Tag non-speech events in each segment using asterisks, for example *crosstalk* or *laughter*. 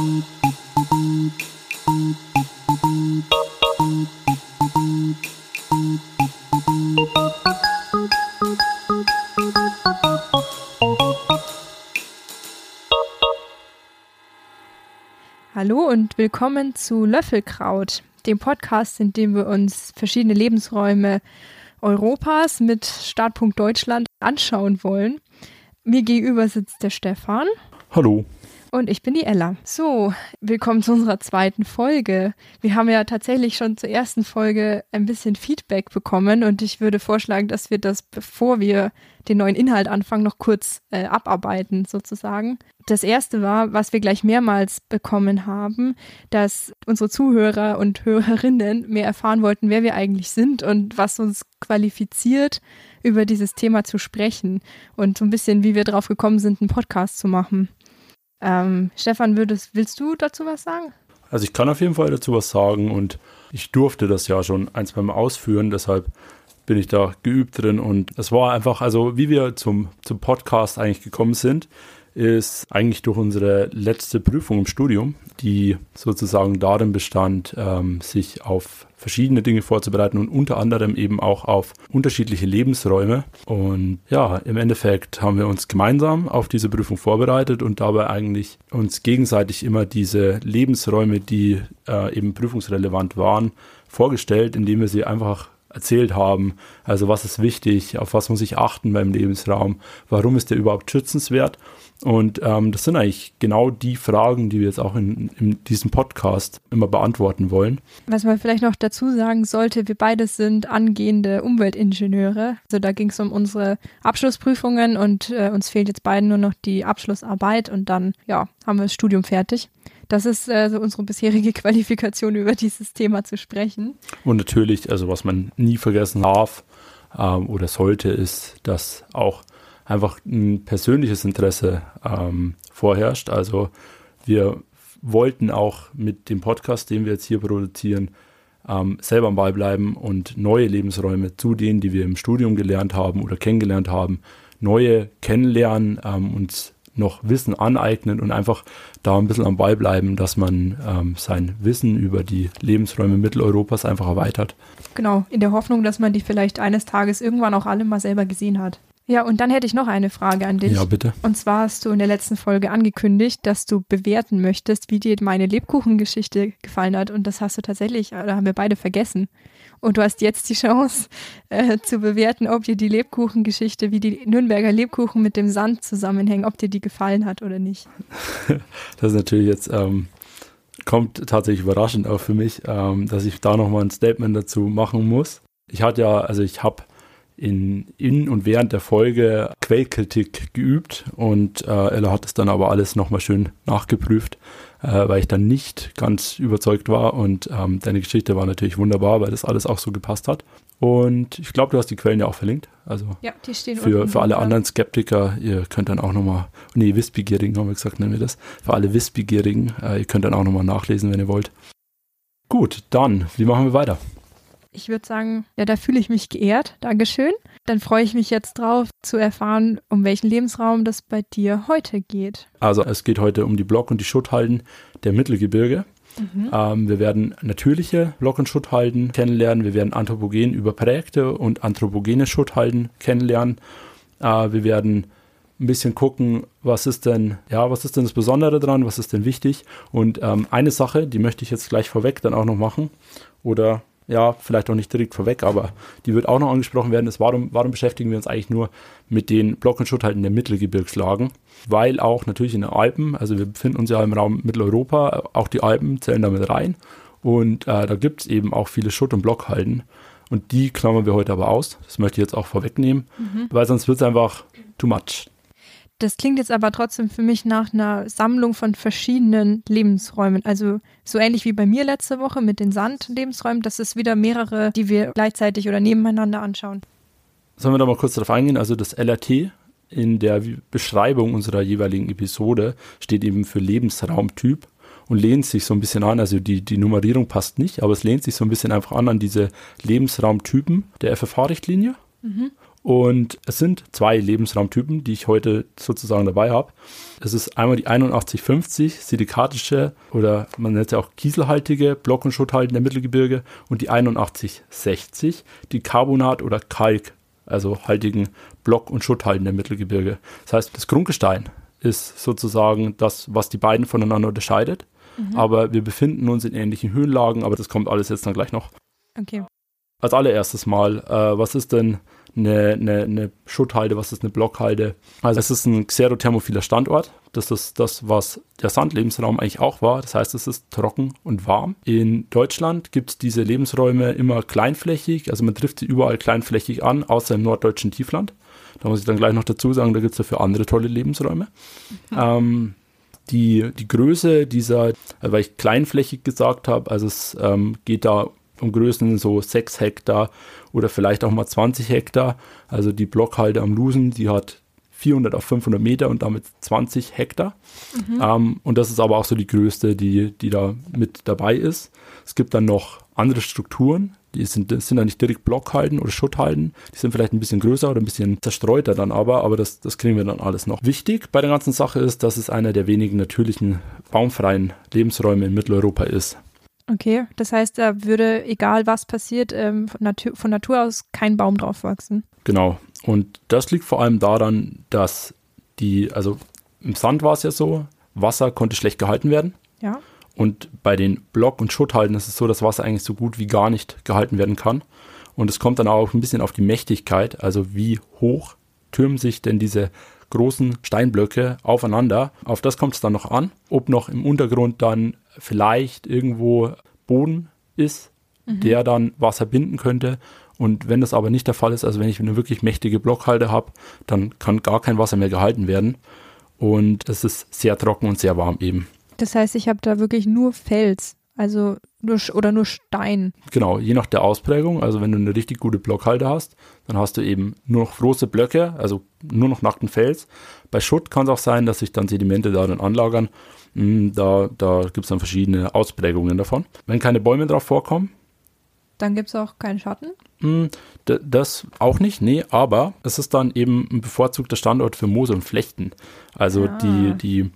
Hallo und willkommen zu Löffelkraut, dem Podcast, in dem wir uns verschiedene Lebensräume Europas mit Startpunkt Deutschland anschauen wollen. Mir gegenüber sitzt der Stefan. Hallo. Und ich bin die Ella. So, willkommen zu unserer zweiten Folge. Wir haben ja tatsächlich schon zur ersten Folge ein bisschen Feedback bekommen und ich würde vorschlagen, dass wir das, bevor wir den neuen Inhalt anfangen, noch kurz äh, abarbeiten, sozusagen. Das erste war, was wir gleich mehrmals bekommen haben, dass unsere Zuhörer und Hörerinnen mehr erfahren wollten, wer wir eigentlich sind und was uns qualifiziert, über dieses Thema zu sprechen und so ein bisschen, wie wir drauf gekommen sind, einen Podcast zu machen. Ähm, Stefan, würdest, willst du dazu was sagen? Also ich kann auf jeden Fall dazu was sagen und ich durfte das ja schon ein, zwei Mal ausführen, deshalb bin ich da geübt drin und es war einfach, also wie wir zum, zum Podcast eigentlich gekommen sind, ist eigentlich durch unsere letzte Prüfung im Studium, die sozusagen darin bestand, ähm, sich auf verschiedene Dinge vorzubereiten und unter anderem eben auch auf unterschiedliche Lebensräume. Und ja, im Endeffekt haben wir uns gemeinsam auf diese Prüfung vorbereitet und dabei eigentlich uns gegenseitig immer diese Lebensräume, die äh, eben prüfungsrelevant waren, vorgestellt, indem wir sie einfach erzählt haben. Also was ist wichtig, auf was muss ich achten beim Lebensraum, warum ist der überhaupt schützenswert und ähm, das sind eigentlich genau die Fragen, die wir jetzt auch in, in, diesem Podcast immer beantworten wollen. Was man vielleicht noch dazu sagen sollte, wir beide sind angehende Umweltingenieure. Also da ging es um unsere Abschlussprüfungen und äh, uns fehlt jetzt beiden nur noch die Abschlussarbeit und dann ja, haben wir das Studium fertig. Das ist äh, so unsere bisherige *laughs* Qualifikation, über dieses Thema zu sprechen. Und natürlich, also was man nie vergessen darf ähm, oder sollte, ist, dass auch einfach ein persönliches Interesse ähm, vorherrscht. Also wir wollten auch mit dem Podcast, den wir jetzt hier produzieren, ähm, selber am Ball bleiben und neue Lebensräume zu denen, die wir im Studium gelernt haben oder kennengelernt haben, neue kennenlernen, ähm, uns noch Wissen aneignen und einfach da ein bisschen am Ball bleiben, dass man ähm, sein Wissen über die Lebensräume Mitteleuropas einfach erweitert. Genau, in der Hoffnung, dass man die vielleicht eines Tages irgendwann auch alle mal selber gesehen hat. Ja, und dann hätte ich noch eine Frage an dich. Ja, bitte. Und zwar hast du in der letzten Folge angekündigt, dass du bewerten möchtest, wie dir meine Lebkuchengeschichte gefallen hat. Und das hast du tatsächlich, da haben wir beide vergessen. Und du hast jetzt die Chance *laughs* äh, zu bewerten, ob dir die Lebkuchengeschichte, wie die Nürnberger Lebkuchen mit dem Sand zusammenhängen, ob dir die gefallen hat oder nicht. *laughs* Das ist natürlich jetzt, ähm, kommt tatsächlich überraschend auch für mich, ähm, dass ich da nochmal ein Statement dazu machen muss. Ich hatte ja, also ich habe in, in und während der Folge Quellkritik geübt und äh, Ella hat es dann aber alles nochmal schön nachgeprüft, äh, weil ich dann nicht ganz überzeugt war und ähm, deine Geschichte war natürlich wunderbar, weil das alles auch so gepasst hat. Und ich glaube, du hast die Quellen ja auch verlinkt. Also ja, die stehen für, für alle anderen Skeptiker, ihr könnt dann auch nochmal, nee, Wissbegierigen haben wir gesagt, nennen wir das. Für alle Wissbegierigen, äh, ihr könnt dann auch nochmal nachlesen, wenn ihr wollt. Gut, dann, wie machen wir weiter? Ich würde sagen, ja, da fühle ich mich geehrt. Dankeschön. Dann freue ich mich jetzt drauf zu erfahren, um welchen Lebensraum das bei dir heute geht. Also es geht heute um die Block- und die Schutthalden der Mittelgebirge. Mhm. Ähm, wir werden natürliche Block- und Schutthalden kennenlernen. Wir werden anthropogen überprägte und anthropogene Schutthalden kennenlernen. Äh, wir werden ein bisschen gucken, was ist denn, ja, was ist denn das Besondere dran, was ist denn wichtig. Und ähm, eine Sache, die möchte ich jetzt gleich vorweg dann auch noch machen. Oder ja, vielleicht auch nicht direkt vorweg, aber die wird auch noch angesprochen werden, ist, warum, warum beschäftigen wir uns eigentlich nur mit den Block- und Schutthalten der Mittelgebirgslagen? Weil auch natürlich in den Alpen, also wir befinden uns ja im Raum Mitteleuropa, auch die Alpen zählen damit rein. Und äh, da gibt es eben auch viele Schutt- und Blockhalden. Und die klammern wir heute aber aus. Das möchte ich jetzt auch vorwegnehmen, mhm. weil sonst wird es einfach too much. Das klingt jetzt aber trotzdem für mich nach einer Sammlung von verschiedenen Lebensräumen. Also so ähnlich wie bei mir letzte Woche mit den Sandlebensräumen. Das ist wieder mehrere, die wir gleichzeitig oder nebeneinander anschauen. Sollen wir da mal kurz darauf eingehen? Also das LRT in der Beschreibung unserer jeweiligen Episode steht eben für Lebensraumtyp und lehnt sich so ein bisschen an, also die, die Nummerierung passt nicht, aber es lehnt sich so ein bisschen einfach an an diese Lebensraumtypen der FFH-Richtlinie. Mhm. Und es sind zwei Lebensraumtypen, die ich heute sozusagen dabei habe. Es ist einmal die 8150 silikatische oder man nennt sie auch kieselhaltige Block- und Schutthaltende Mittelgebirge und die 8160, die Carbonat- oder Kalk, also haltigen Block- und Schutthaltende Mittelgebirge. Das heißt, das Grundgestein ist sozusagen das, was die beiden voneinander unterscheidet. Mhm. Aber wir befinden uns in ähnlichen Höhenlagen, aber das kommt alles jetzt dann gleich noch. Okay. Als allererstes mal, äh, was ist denn eine, eine, eine Schutthalde, was ist eine Blockhalde. Also es ist ein xerothermophiler Standort. Das ist das, was der Sandlebensraum eigentlich auch war. Das heißt, es ist trocken und warm. In Deutschland gibt es diese Lebensräume immer kleinflächig. Also man trifft sie überall kleinflächig an, außer im norddeutschen Tiefland. Da muss ich dann gleich noch dazu sagen, da gibt es dafür andere tolle Lebensräume. Mhm. Ähm, die, die Größe dieser, weil ich kleinflächig gesagt habe, also es ähm, geht da um Größen so 6 Hektar oder vielleicht auch mal 20 Hektar. Also die Blockhalde am Lusen, die hat 400 auf 500 Meter und damit 20 Hektar. Mhm. Ähm, und das ist aber auch so die größte, die, die da mit dabei ist. Es gibt dann noch andere Strukturen, die sind, sind dann nicht direkt Blockhalden oder Schutthalden, die sind vielleicht ein bisschen größer oder ein bisschen zerstreuter dann aber, aber das, das kriegen wir dann alles noch. Wichtig bei der ganzen Sache ist, dass es einer der wenigen natürlichen baumfreien Lebensräume in Mitteleuropa ist. Okay, das heißt, da würde, egal was passiert, ähm, von, Natur, von Natur aus kein Baum drauf wachsen. Genau. Und das liegt vor allem daran, dass die, also im Sand war es ja so, Wasser konnte schlecht gehalten werden. Ja. Und bei den Block- und Schutthalten ist es so, dass Wasser eigentlich so gut wie gar nicht gehalten werden kann. Und es kommt dann auch ein bisschen auf die Mächtigkeit, also wie hoch türmen sich denn diese großen Steinblöcke aufeinander. Auf das kommt es dann noch an, ob noch im Untergrund dann vielleicht irgendwo Boden ist, mhm. der dann Wasser binden könnte. Und wenn das aber nicht der Fall ist, also wenn ich eine wirklich mächtige Blockhalde habe, dann kann gar kein Wasser mehr gehalten werden. Und es ist sehr trocken und sehr warm eben. Das heißt, ich habe da wirklich nur Fels. Also nur oder nur Stein. Genau, je nach der Ausprägung. Also wenn du eine richtig gute Blockhalde hast, dann hast du eben nur noch große Blöcke, also nur noch nackten Fels. Bei Schutt kann es auch sein, dass sich dann Sedimente darin anlagern. Hm, da, da gibt es dann verschiedene Ausprägungen davon. Wenn keine Bäume drauf vorkommen, dann gibt es auch keinen Schatten? Hm, das auch nicht, nee, aber es ist dann eben ein bevorzugter Standort für Moose und Flechten. Also ah. die, die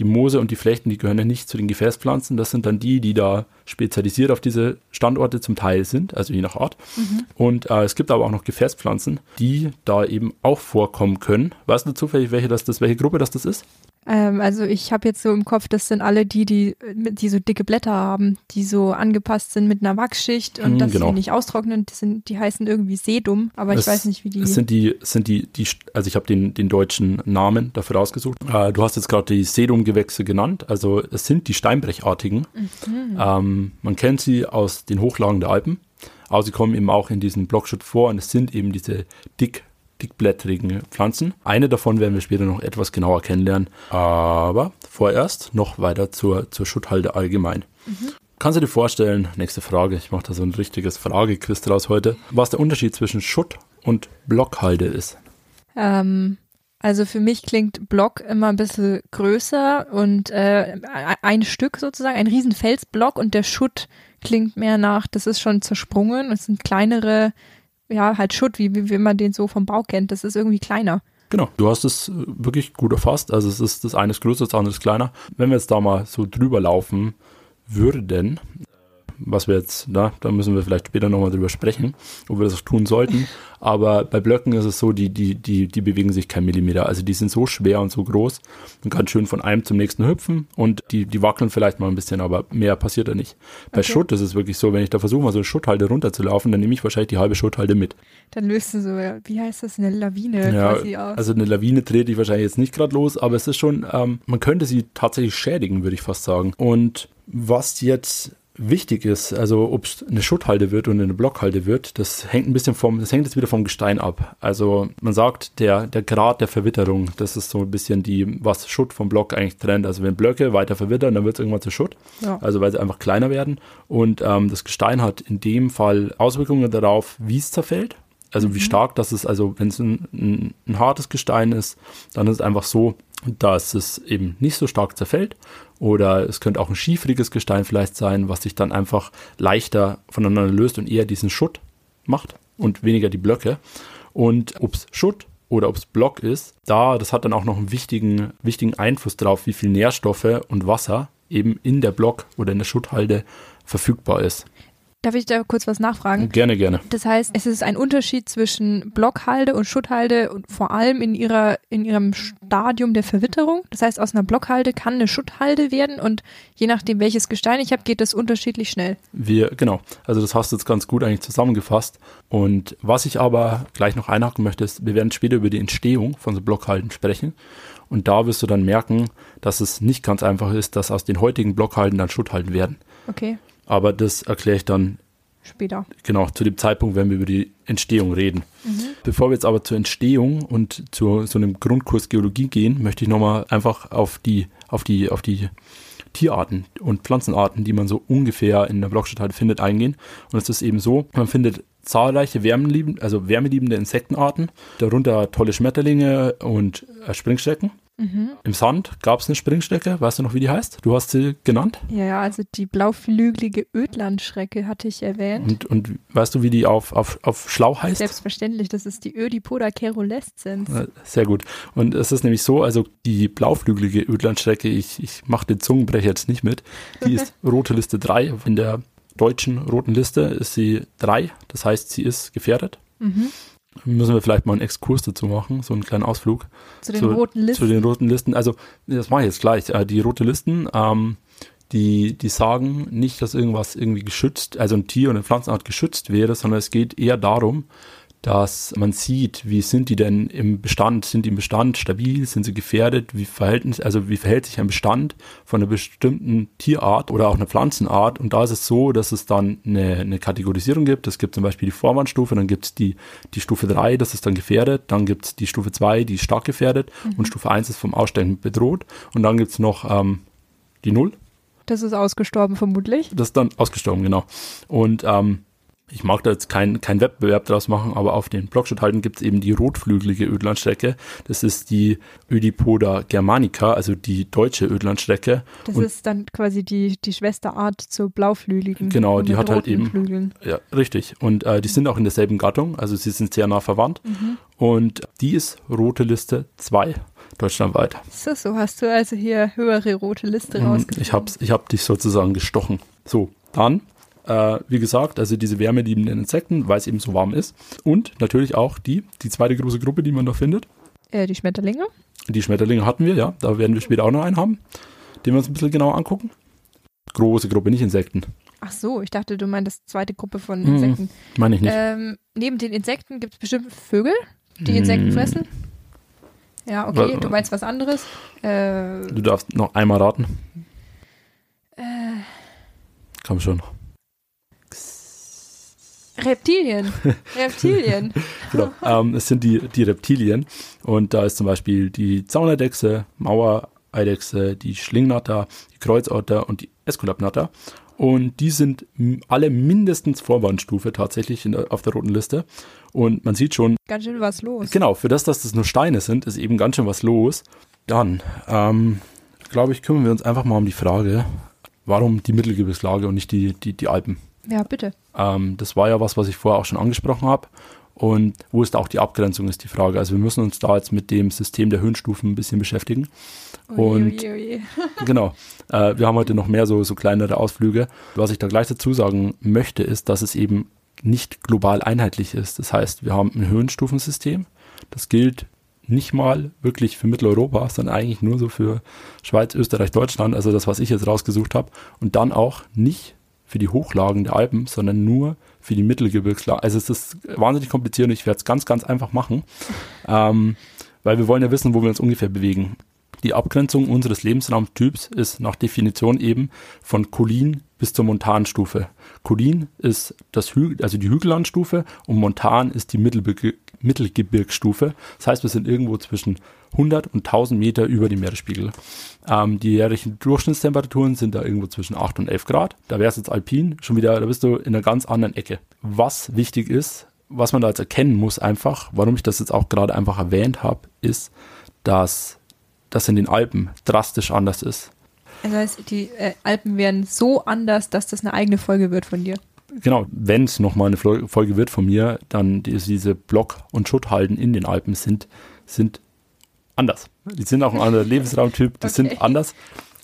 die Moose und die Flechten, die gehören ja nicht zu den Gefäßpflanzen. Das sind dann die, die da spezialisiert auf diese Standorte zum Teil sind, also je nach Art. Mhm. Und äh, es gibt aber auch noch Gefäßpflanzen, die da eben auch vorkommen können. Weißt du zufällig, welche das, das welche Gruppe das, das ist? Ähm, also ich habe jetzt so im Kopf, das sind alle die, die, die so dicke Blätter haben, die so angepasst sind mit einer Wachsschicht und mm, dass genau. sie nicht austrocknen. Die, sind, die heißen irgendwie Sedum, aber es, ich weiß nicht, wie die. Es sind die, sind die, die also ich habe den, den deutschen Namen dafür rausgesucht. Äh, du hast jetzt gerade die Sedumgewächse genannt. Also es sind die Steinbrechartigen. Mhm. Ähm, man kennt sie aus den Hochlagen der Alpen. Aber sie kommen eben auch in diesem Blockschutz vor und es sind eben diese dick dickblättrigen Pflanzen. Eine davon werden wir später noch etwas genauer kennenlernen. Aber vorerst noch weiter zur, zur Schutthalde allgemein. Mhm. Kannst du dir vorstellen, nächste Frage, ich mache da so ein richtiges Fragequiz draus heute, was der Unterschied zwischen Schutt und Blockhalde ist? Ähm, also für mich klingt Block immer ein bisschen größer und äh, ein Stück sozusagen, ein riesen Felsblock und der Schutt klingt mehr nach, das ist schon zersprungen, es sind kleinere ja, halt Schutt, wie, wie, wie man den so vom Bau kennt. Das ist irgendwie kleiner. Genau, du hast es äh, wirklich gut erfasst. Also es ist das eine ist größer, das andere ist kleiner. Wenn wir jetzt da mal so drüber laufen würden, was wir jetzt, na, da müssen wir vielleicht später nochmal drüber sprechen, ob wir das auch tun sollten. Aber bei Blöcken ist es so, die, die, die, die bewegen sich kein Millimeter. Also die sind so schwer und so groß. Man kann schön von einem zum nächsten hüpfen und die, die wackeln vielleicht mal ein bisschen, aber mehr passiert da nicht. Bei okay. Schutt ist es wirklich so, wenn ich da versuche, mal so eine Schutthalde runterzulaufen, dann nehme ich wahrscheinlich die halbe Schutthalde mit. Dann löst du so, wie heißt das, eine Lawine ja, quasi aus. Also eine Lawine trete ich wahrscheinlich jetzt nicht gerade los, aber es ist schon, ähm, man könnte sie tatsächlich schädigen, würde ich fast sagen. Und was jetzt wichtig ist, also ob es eine Schutthalde wird oder eine Blockhalde wird, das hängt ein bisschen vom, das hängt jetzt wieder vom Gestein ab. Also man sagt, der, der Grad der Verwitterung, das ist so ein bisschen die, was Schutt vom Block eigentlich trennt. Also wenn Blöcke weiter verwittern, dann wird es irgendwann zu Schutt. Ja. Also weil sie einfach kleiner werden. Und ähm, das Gestein hat in dem Fall Auswirkungen darauf, wie es zerfällt. Also mhm. wie stark das ist, also wenn es ein, ein, ein hartes Gestein ist, dann ist es einfach so, dass es eben nicht so stark zerfällt. Oder es könnte auch ein schiefriges Gestein vielleicht sein, was sich dann einfach leichter voneinander löst und eher diesen Schutt macht und weniger die Blöcke. Und ob es Schutt oder ob es Block ist, da, das hat dann auch noch einen wichtigen, wichtigen Einfluss darauf, wie viel Nährstoffe und Wasser eben in der Block oder in der Schutthalde verfügbar ist. Darf ich da kurz was nachfragen? Gerne, gerne. Das heißt, es ist ein Unterschied zwischen Blockhalde und Schutthalde und vor allem in ihrer in ihrem Stadium der Verwitterung. Das heißt, aus einer Blockhalde kann eine Schutthalde werden und je nachdem welches Gestein ich habe, geht das unterschiedlich schnell. Wir genau. Also das hast du jetzt ganz gut eigentlich zusammengefasst. Und was ich aber gleich noch einhaken möchte, ist, wir werden später über die Entstehung von so Blockhalden sprechen. Und da wirst du dann merken, dass es nicht ganz einfach ist, dass aus den heutigen Blockhalden dann Schutthalden werden. Okay. Aber das erkläre ich dann Später. genau zu dem Zeitpunkt, wenn wir über die Entstehung reden. Bevor wir jetzt aber zur Entstehung und zu so einem Grundkurs Geologie gehen, möchte ich nochmal einfach auf die, auf die, auf die Tierarten und Pflanzenarten, die man so ungefähr in der Blockstadt findet, eingehen. Und es ist eben so, man findet zahlreiche wärmeliebende, also wärmeliebende Insektenarten, darunter tolle Schmetterlinge und äh, Springschrecken. Im Sand gab es eine Springschrecke, weißt du noch, wie die heißt? Du hast sie genannt. Ja, ja, also die blauflügelige Ödlandschrecke hatte ich erwähnt. Und, und weißt du, wie die auf, auf, auf Schlau heißt? Selbstverständlich, das ist die Ödipoda caerulescens. Äh, Sehr gut. Und es ist nämlich so, also die blauflügelige Ödlandstrecke, ich, ich mache den Zungenbrecher jetzt nicht mit, die ist *laughs* rote Liste 3. In der deutschen roten Liste ist sie 3, das heißt, sie ist gefährdet. Mhm. Müssen wir vielleicht mal einen Exkurs dazu machen, so einen kleinen Ausflug Zu den roten Listen. zu den roten Listen. Also, das mache ich jetzt gleich. Äh, Die rote Listen, ähm, die, die sagen nicht, dass irgendwas irgendwie geschützt, also ein Tier oder eine Pflanzenart geschützt wäre, sondern es geht eher darum, dass man sieht, wie sind die denn im Bestand, sind die im Bestand stabil, sind sie gefährdet, wie verhält, also wie verhält sich ein Bestand von einer bestimmten Tierart oder auch einer Pflanzenart? Und da ist es so, dass es dann eine, eine Kategorisierung gibt, es gibt zum Beispiel die Vorwarnstufe, dann gibt es die, die Stufe 3, das ist dann gefährdet, dann gibt es die Stufe 2, die ist stark gefährdet. Und Stufe 1 ist vom Aussterben bedroht. Und dann gibt es noch ähm, die Null, Das ist ausgestorben vermutlich. das ist dann ausgestorben, genau. Und ähm, ich mag da jetzt keinen kein Wettbewerb draus machen, aber auf den Blockschuthalten gibt es eben die rotflügelige Ödlandstrecke. Das ist die Ödipoda germanica, also die deutsche Ödlandstrecke. Das Und- ist dann quasi die, die Schwesterart zur blauflügeligen. Genau, die hat halt eben- Flügeln. Ja, richtig. Und äh, die sind auch in derselben Gattung, also sie sind sehr nah verwandt. Und die ist rote Liste 2 deutschlandweit. So, so hast du also hier höhere rote Liste Mhm, rausgefunden. Ich hab's, ich hab dich sozusagen gestochen. So, dann, äh, wie gesagt, also diese wärmeliebenden Insekten, weil es eben so warm ist. Und natürlich auch die, die zweite große Gruppe, die man da findet. Äh, die Schmetterlinge. Die Schmetterlinge hatten wir, ja. Da werden wir später auch noch einen haben, den wir uns ein bisschen genauer angucken. Große Gruppe, nicht Insekten. Ach so, ich dachte, du meintest zweite Gruppe von Mhm. Insekten. Meine ich nicht. Ähm, neben den Insekten gibt es bestimmt Vögel, die Insekten Mm. fressen. Ja, okay, du meinst was anderes. Äh, Du darfst noch einmal raten. äh, Komm schon. Reptilien. *laughs* Reptilien. Genau. ähm, es sind die, die Reptilien. Und da ist zum Beispiel die Zauneidechse, Mauereidechse, die Schlingnatter, die Kreuzotter und die Eskulapnatter. Und die sind alle mindestens Vorwarnstufe tatsächlich der, auf der roten Liste. Und man sieht schon, Ganz schön was los. genau, für das, dass das nur Steine sind, ist eben ganz schön was los. Dann, ähm, glaube ich, kümmern wir uns einfach mal um die Frage, warum die Mittelgebirgslage und nicht die, die, die Alpen. Ja, bitte. Ähm, das war ja was, was ich vorher auch schon angesprochen habe. Und wo ist auch die Abgrenzung, ist die Frage. Also wir müssen uns da jetzt mit dem System der Höhenstufen ein bisschen beschäftigen. Und- oje, oje. *laughs* *laughs* genau. Äh, wir haben heute noch mehr so, so kleinere Ausflüge. Was ich da gleich dazu sagen möchte, ist, dass es eben nicht global einheitlich ist. Das heißt, wir haben ein Höhenstufensystem. Das gilt nicht mal wirklich für Mitteleuropa, sondern eigentlich nur so für Schweiz, Österreich, Deutschland, also das, was ich jetzt rausgesucht habe. Und dann auch nicht für die Hochlagen der Alpen, sondern nur für die Mittelgebirgslagen. Also es ist wahnsinnig kompliziert und ich werde es ganz, ganz einfach machen, *laughs* ähm, weil wir wollen ja wissen, wo wir uns ungefähr bewegen. Die Abgrenzung unseres Lebensraumtyps ist nach Definition eben von Kolin bis zur Montanstufe. Kolin ist das Hü also die Hügellandstufe und Montan ist die Mittelbe Mittelgebirgsstufe. Das heißt, wir sind irgendwo zwischen 100 und 1000 Meter über dem Meeresspiegel. Ähm, die jährlichen Durchschnittstemperaturen sind da irgendwo zwischen 8 und 11 Grad. Da wäre es jetzt alpin, schon wieder, da bist du in einer ganz anderen Ecke. Was wichtig ist, was man da jetzt erkennen muss einfach, warum ich das jetzt auch gerade einfach erwähnt habe, ist, dass das in den Alpen drastisch anders ist. Das heißt, die äh, Alpen werden so anders, dass das eine eigene Folge wird von dir. genau, wenn es nochmal eine Folge wird von mir, dann die, diese Block- und Schutthalden in den Alpen sind, sind anders. Die sind auch ein anderer Lebensraumtyp, die okay. sind anders.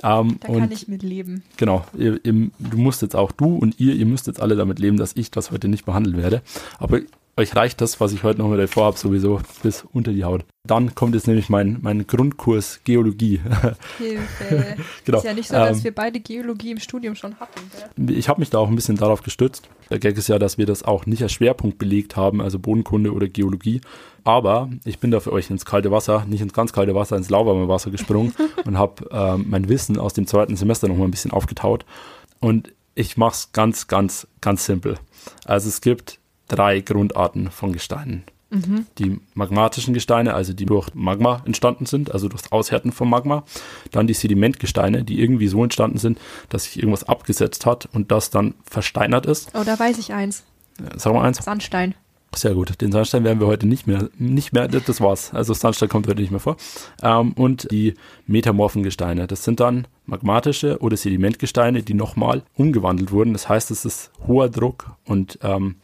Ähm, da kann ich mit leben. Genau, ihr, ihr, du musst jetzt auch, du und ihr, ihr müsst jetzt alle damit leben, dass ich das heute nicht behandeln werde. Aber euch reicht das, was ich heute noch mit euch vorhabe, sowieso bis unter die Haut. Dann kommt jetzt nämlich mein, mein Grundkurs Geologie. *laughs* Hilfe. *laughs* genau. Ist ja nicht so, dass ähm, wir beide Geologie im Studium schon hatten. Gell? Ich habe mich da auch ein bisschen darauf gestützt. Der Gag ist ja, dass wir das auch nicht als Schwerpunkt belegt haben, also Bodenkunde oder Geologie. Aber ich bin da für euch ins kalte Wasser, nicht ins ganz kalte Wasser, ins lauwarme Wasser gesprungen *laughs* und habe ähm, mein Wissen aus dem zweiten Semester noch mal ein bisschen aufgetaut. Und ich mache es ganz, ganz, ganz simpel. Also es gibt drei Grundarten von Gesteinen. Mhm. Die magmatischen Gesteine, also die durch Magma entstanden sind, also durch das Aushärten von Magma. Dann die Sedimentgesteine, die irgendwie so entstanden sind, dass sich irgendwas abgesetzt hat und das dann versteinert ist. Oh, da weiß ich eins. Sag mal eins. Sandstein. Sehr gut. Den Sandstein werden wir heute nicht mehr, nicht mehr, das war's. Also Sandstein kommt heute nicht mehr vor. Ähm, und die metamorphen Gesteine. Das sind dann magmatische oder Sedimentgesteine, die nochmal umgewandelt wurden. Das heißt, es ist hoher Druck und ähm,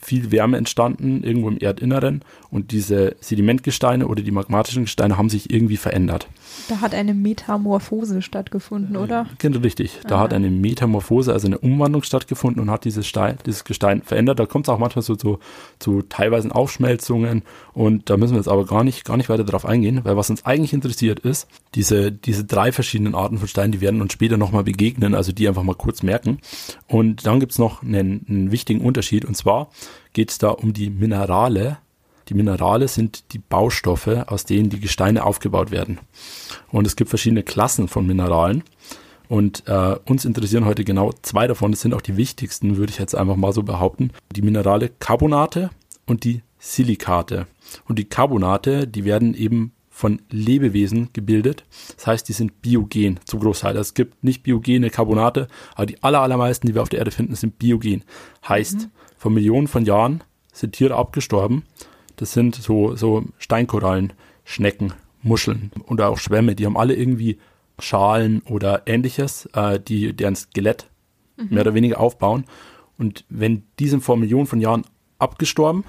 viel Wärme entstanden, irgendwo im Erdinneren und diese Sedimentgesteine oder die magmatischen Gesteine haben sich irgendwie verändert. Da hat eine Metamorphose stattgefunden, oder? Genau, richtig. Da ah. hat eine Metamorphose, also eine Umwandlung stattgefunden und hat dieses, Stein, dieses Gestein verändert. Da kommt es auch manchmal so zu, zu teilweise Aufschmelzungen und da müssen wir jetzt aber gar nicht, gar nicht weiter darauf eingehen, weil was uns eigentlich interessiert ist, diese, diese drei verschiedenen Arten von Steinen, die werden uns später nochmal begegnen, also die einfach mal kurz merken. Und dann gibt es noch einen, einen wichtigen Unterschied und zwar geht es da um die Minerale. Die Minerale sind die Baustoffe, aus denen die Gesteine aufgebaut werden. Und es gibt verschiedene Klassen von Mineralen. Und äh, uns interessieren heute genau zwei davon. Das sind auch die wichtigsten, würde ich jetzt einfach mal so behaupten. Die Minerale Carbonate und die Silikate. Und die Carbonate, die werden eben von Lebewesen gebildet. Das heißt, die sind biogen zum Großteil. Es gibt nicht biogene Carbonate, aber die allermeisten, die wir auf der Erde finden, sind biogen. Heißt, mhm vor Millionen von Jahren sind Tiere abgestorben. Das sind so, so Steinkorallen, Schnecken, Muscheln und auch Schwämme. Die haben alle irgendwie Schalen oder ähnliches, äh, die deren Skelett mhm. mehr oder weniger aufbauen. Und wenn die sind vor Millionen von Jahren abgestorben,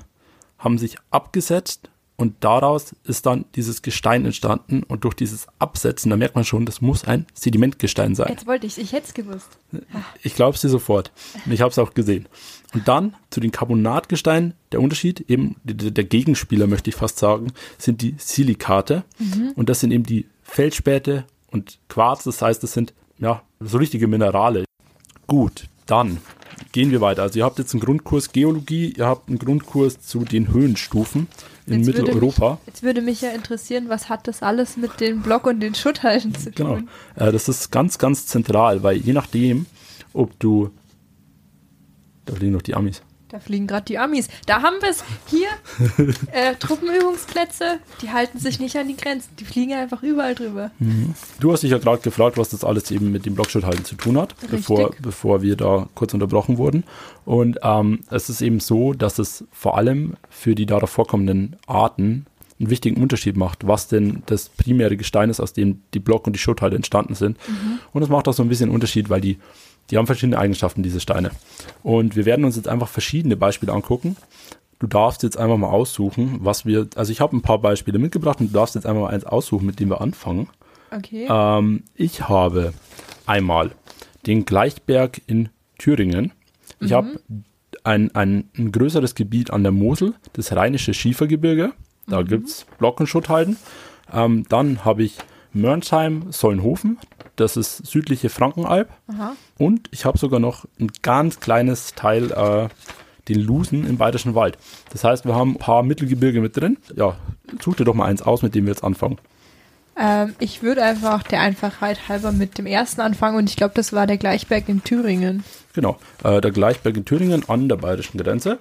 haben sich abgesetzt und daraus ist dann dieses Gestein entstanden und durch dieses Absetzen, da merkt man schon, das muss ein Sedimentgestein sein. Jetzt wollte ich ich hätte es gewusst. Ich glaube es dir sofort. Ich habe es auch gesehen. Und dann zu den Carbonatgesteinen, der Unterschied, eben der Gegenspieler möchte ich fast sagen, sind die Silikate. Mhm. Und das sind eben die Feldspäte und Quarz, das heißt, das sind ja so richtige Minerale. Gut, dann gehen wir weiter. Also ihr habt jetzt einen Grundkurs Geologie, ihr habt einen Grundkurs zu den Höhenstufen in jetzt Mitteleuropa. Würde mich, jetzt würde mich ja interessieren, was hat das alles mit den Block- und den Schutthalden zu genau. tun? Genau, das ist ganz, ganz zentral, weil je nachdem, ob du, da fliegen noch die Amis. Da fliegen gerade die Amis. Da haben wir es. Hier, *laughs* äh, Truppenübungsplätze, die halten sich nicht an die Grenzen. Die fliegen einfach überall drüber. Mhm. Du hast dich ja gerade gefragt, was das alles eben mit dem Blockschuthalten zu tun hat, bevor, bevor wir da kurz unterbrochen wurden. Und ähm, es ist eben so, dass es vor allem für die darauf vorkommenden Arten einen wichtigen Unterschied macht, was denn das primäre Gestein ist, aus dem die Block- und die Schutthalde entstanden sind. Mhm. Und es macht auch so ein bisschen Unterschied, weil die die haben verschiedene Eigenschaften, diese Steine. Und wir werden uns jetzt einfach verschiedene Beispiele angucken. Du darfst jetzt einfach mal aussuchen, was wir, also ich habe ein paar Beispiele mitgebracht und du darfst jetzt einfach mal eins aussuchen, mit dem wir anfangen. Okay. Ähm, ich habe einmal den Gleichberg in Thüringen. Ich mhm. habe ein, ein, ein, größeres Gebiet an der Mosel, das Rheinische Schiefergebirge. Da mhm. gibt es Blockenschutthalden. Ähm, dann habe ich Mörnsheim, Sollenhofen. Das ist südliche Frankenalb. Aha. Und ich habe sogar noch ein ganz kleines Teil, äh, den Lusen im Bayerischen Wald. Das heißt, wir haben ein paar Mittelgebirge mit drin. Ja, such dir doch mal eins aus, mit dem wir jetzt anfangen. Ähm, ich würde einfach der Einfachheit halber mit dem ersten anfangen und ich glaube, das war der Gleichberg in Thüringen. Genau, äh, der Gleichberg in Thüringen an der bayerischen Grenze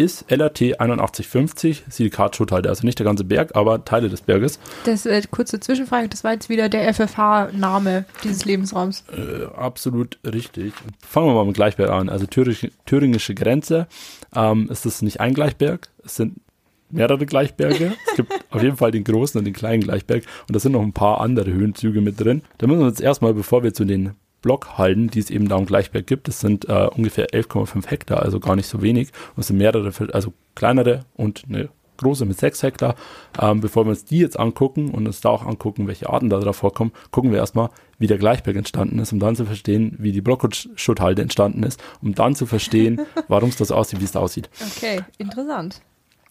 ist LRT 8150 Silikatschutthalde. Also nicht der ganze Berg, aber Teile des Berges. Das äh, kurze Zwischenfrage, das war jetzt wieder der FFH-Name dieses Lebensraums. Äh, absolut richtig. Fangen wir mal mit Gleichberg an. Also Thüring, thüringische Grenze. Ähm, ist das nicht ein Gleichberg? Es sind mehrere Gleichberge. es gibt *laughs* auf jeden Fall den großen und den kleinen Gleichberg. Und da sind noch ein paar andere Höhenzüge mit drin. Da müssen wir uns erstmal, bevor wir zu den Blockhalden, die es eben da am Gleichberg gibt. Das sind äh, ungefähr 11,5 Hektar, also gar nicht so wenig. Und es sind mehrere, also kleinere und eine große mit 6 Hektar. Ähm, bevor wir uns die jetzt angucken und uns da auch angucken, welche Arten da drauf vorkommen, gucken wir erstmal, wie der Gleichberg entstanden ist, um dann zu verstehen, wie die Blockschutthalde entstanden ist, um dann zu verstehen, *laughs* warum es das aussieht, wie es da aussieht. Okay, interessant.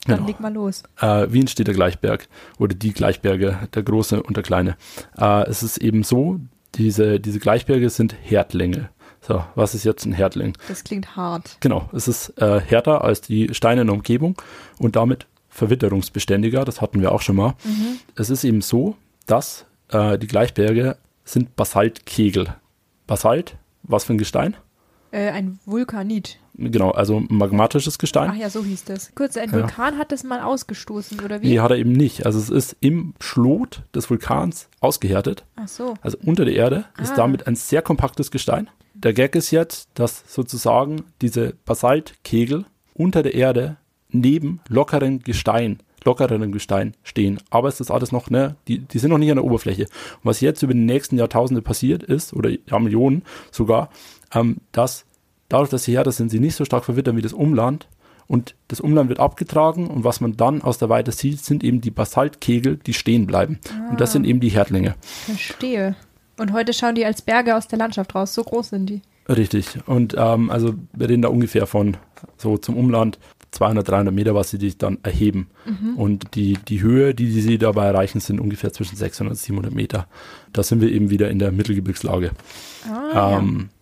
Dann genau. leg mal los. Äh, wie entsteht der Gleichberg oder die Gleichberge, der große und der kleine? Äh, es ist eben so, diese, diese Gleichberge sind Herdlänge. So, was ist jetzt ein Herdling? Das klingt hart. Genau, es ist äh, härter als die Steine in der Umgebung und damit verwitterungsbeständiger. Das hatten wir auch schon mal. Mhm. Es ist eben so, dass äh, die Gleichberge sind Basaltkegel. Basalt, was für ein Gestein? Äh, ein Vulkanit. Genau, also magmatisches Gestein. Ach ja, so hieß das. Kurz, ein Vulkan ja. hat das mal ausgestoßen, oder wie? Nee, hat er eben nicht. Also es ist im Schlot des Vulkans ausgehärtet. Ach so. Also unter der Erde ah. ist damit ein sehr kompaktes Gestein. Der Gag ist jetzt, dass sozusagen diese Basaltkegel unter der Erde neben lockeren Gestein, lockereren Gestein stehen. Aber es ist alles noch, ne, die, die sind noch nicht an der Oberfläche. Und was jetzt über die nächsten Jahrtausende passiert ist, oder ja, Millionen sogar, ähm, dass dadurch, dass sie härter sind, sie nicht so stark verwittern wie das Umland. Und das Umland wird abgetragen und was man dann aus der Weite sieht, sind eben die Basaltkegel, die stehen bleiben. Ah. Und das sind eben die Herdlinge. Verstehe. Und heute schauen die als Berge aus der Landschaft raus. So groß sind die. Richtig. Und ähm, also wir reden da ungefähr von so zum Umland 200, 300 Meter, was sie sich dann erheben. Mhm. Und die, die Höhe, die sie dabei erreichen, sind ungefähr zwischen 600 und 700 Meter. Da sind wir eben wieder in der Mittelgebirgslage. Ah, ähm, ja.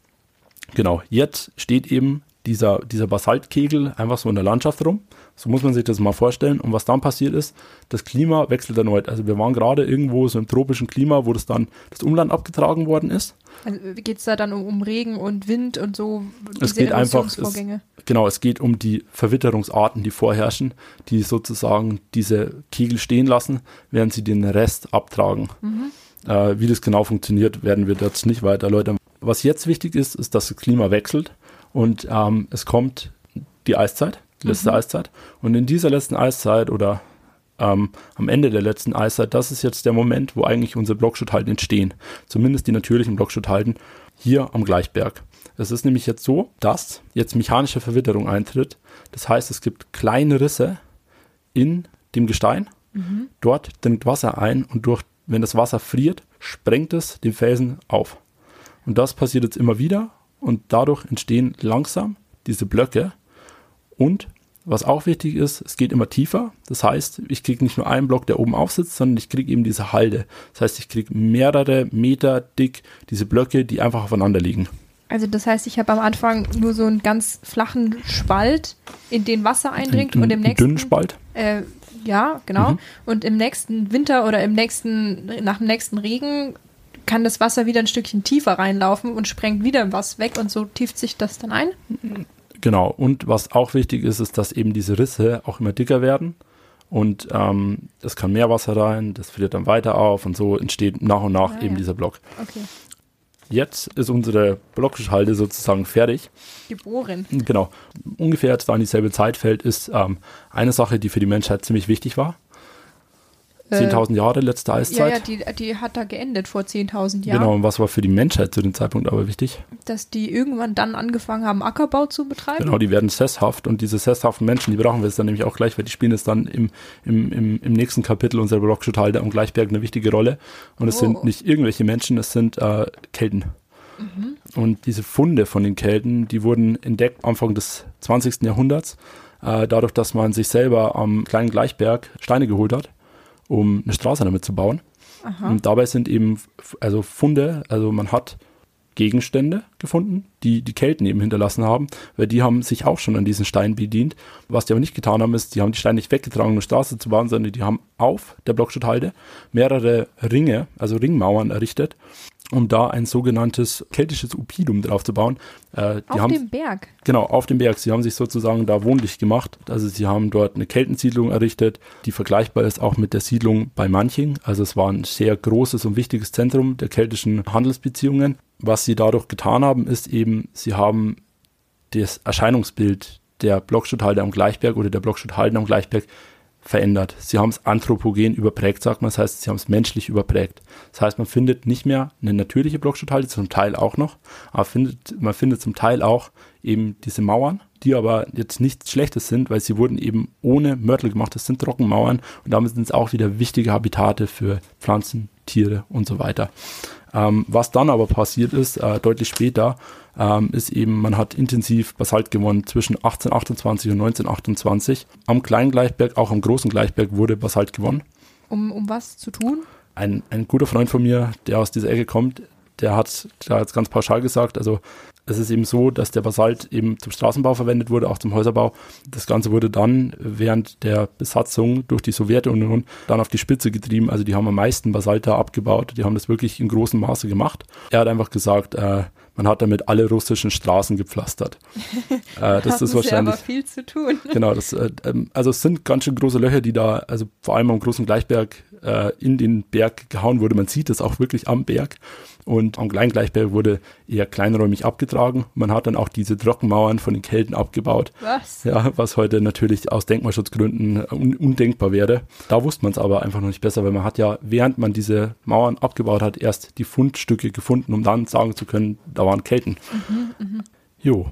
Genau, jetzt steht eben dieser, dieser Basaltkegel einfach so in der Landschaft rum. So muss man sich das mal vorstellen. Und was dann passiert ist, das Klima wechselt erneut. Also wir waren gerade irgendwo so im tropischen Klima, wo das dann das Umland abgetragen worden ist. Also geht es da dann um, um, Regen und Wind und so? Es geht einfach, es, genau, es geht um die Verwitterungsarten, die vorherrschen, die sozusagen diese Kegel stehen lassen, während sie den Rest abtragen. Mhm. Äh, wie das genau funktioniert, werden wir jetzt nicht weiter erläutern. Was jetzt wichtig ist, ist, dass das Klima wechselt und ähm, es kommt die Eiszeit, die letzte mhm. Eiszeit. Und in dieser letzten Eiszeit oder ähm, am Ende der letzten Eiszeit, das ist jetzt der Moment, wo eigentlich unsere Blockschutthalden entstehen. Zumindest die natürlichen Blockschutthalden hier am Gleichberg. Es ist nämlich jetzt so, dass jetzt mechanische Verwitterung eintritt. Das heißt, es gibt kleine Risse in dem Gestein. Mhm. Dort dringt Wasser ein und durch, wenn das Wasser friert, sprengt es den Felsen auf. Und das passiert jetzt immer wieder und dadurch entstehen langsam diese Blöcke und was auch wichtig ist, es geht immer tiefer. Das heißt, ich kriege nicht nur einen Block, der oben aufsitzt, sondern ich kriege eben diese Halde. Das heißt, ich kriege mehrere Meter dick diese Blöcke, die einfach aufeinander liegen. Also das heißt, ich habe am Anfang nur so einen ganz flachen Spalt, in den Wasser eindringt ein, und im nächsten dünnen Spalt. Äh, ja, genau. Mhm. Und im nächsten Winter oder im nächsten nach dem nächsten Regen kann das Wasser wieder ein Stückchen tiefer reinlaufen und sprengt wieder was weg und so tieft sich das dann ein? Genau. Und was auch wichtig ist, ist, dass eben diese Risse auch immer dicker werden. Und ähm, es kann mehr Wasser rein, das friert dann weiter auf und so entsteht nach und nach ah, eben ja. dieser Block. Okay. Jetzt ist unsere Blockhalde sozusagen fertig. Geboren. Genau. Ungefähr da in dieselbe Zeit fällt, ist ähm, eine Sache, die für die Menschheit ziemlich wichtig war. 10.000 äh, Jahre letzte Eiszeit. Ja, ja, die, die hat da geendet vor 10.000 Jahren. Genau, und was war für die Menschheit zu dem Zeitpunkt aber wichtig? Dass die irgendwann dann angefangen haben, Ackerbau zu betreiben. Genau, die werden sesshaft und diese sesshaften Menschen, die brauchen wir jetzt dann nämlich auch gleich, weil die spielen jetzt dann im, im, im, im nächsten Kapitel unserer Blockschutthalde am Gleichberg eine wichtige Rolle. Und es oh. sind nicht irgendwelche Menschen, es sind äh, Kelten. Mhm. Und diese Funde von den Kelten, die wurden entdeckt Anfang des 20. Jahrhunderts, äh, dadurch, dass man sich selber am kleinen Gleichberg Steine geholt hat um eine Straße damit zu bauen. Aha. Und dabei sind eben also Funde, also man hat Gegenstände gefunden, die die Kelten eben hinterlassen haben, weil die haben sich auch schon an diesen Stein bedient. Was die aber nicht getan haben, ist, die haben die Steine nicht weggetragen, um eine Straße zu bauen, sondern die haben auf der Blockschutthalde mehrere Ringe, also Ringmauern errichtet um da ein sogenanntes keltisches Upidum drauf zu bauen. Äh, auf haben, dem Berg? Genau, auf dem Berg. Sie haben sich sozusagen da wohnlich gemacht. Also sie haben dort eine Keltensiedlung errichtet, die vergleichbar ist auch mit der Siedlung bei Manching. Also es war ein sehr großes und wichtiges Zentrum der keltischen Handelsbeziehungen. Was sie dadurch getan haben, ist eben, sie haben das Erscheinungsbild der Blockstutthalde am Gleichberg oder der Blockstutthalden am Gleichberg verändert. Sie haben es anthropogen überprägt, sagt man. Das heißt, sie haben es menschlich überprägt. Das heißt, man findet nicht mehr eine natürliche Blockschutthalde, zum Teil auch noch, aber findet, man findet zum Teil auch eben diese Mauern, die aber jetzt nichts Schlechtes sind, weil sie wurden eben ohne Mörtel gemacht. Das sind Trockenmauern und damit sind es auch wieder wichtige Habitate für Pflanzen, Tiere und so weiter. Ähm, was dann aber passiert ist, äh, deutlich später, ähm, ist eben, man hat intensiv Basalt gewonnen zwischen 1828 und 1928. Am kleinen Gleichberg, auch am großen Gleichberg wurde Basalt gewonnen. Um, um was zu tun? Ein, ein guter Freund von mir, der aus dieser Ecke kommt, der hat da jetzt ganz pauschal gesagt, also es ist eben so, dass der Basalt eben zum Straßenbau verwendet wurde, auch zum Häuserbau. Das Ganze wurde dann während der Besatzung durch die Sowjetunion dann auf die Spitze getrieben. Also die haben am meisten Basalt da abgebaut. Die haben das wirklich in großem Maße gemacht. Er hat einfach gesagt, äh, man hat damit alle russischen Straßen gepflastert. *laughs* äh, das ist wahrscheinlich. aber viel zu tun. *laughs* Genau, das, äh, ähm, also es sind ganz schön große Löcher, die da, also vor allem am großen Gleichberg äh, in den Berg gehauen wurde. Man sieht es auch wirklich am Berg. Und am kleinen Gleichberg wurde eher kleinräumig abgetragen. Man hat dann auch diese Trockenmauern von den Kelten abgebaut. Was? Ja, was heute natürlich aus Denkmalschutzgründen un undenkbar wäre. Da wusste man es aber einfach noch nicht besser, weil man hat ja, während man diese Mauern abgebaut hat, erst die Fundstücke gefunden, um dann sagen zu können, da waren Kelten. Mhm, mh. Jo,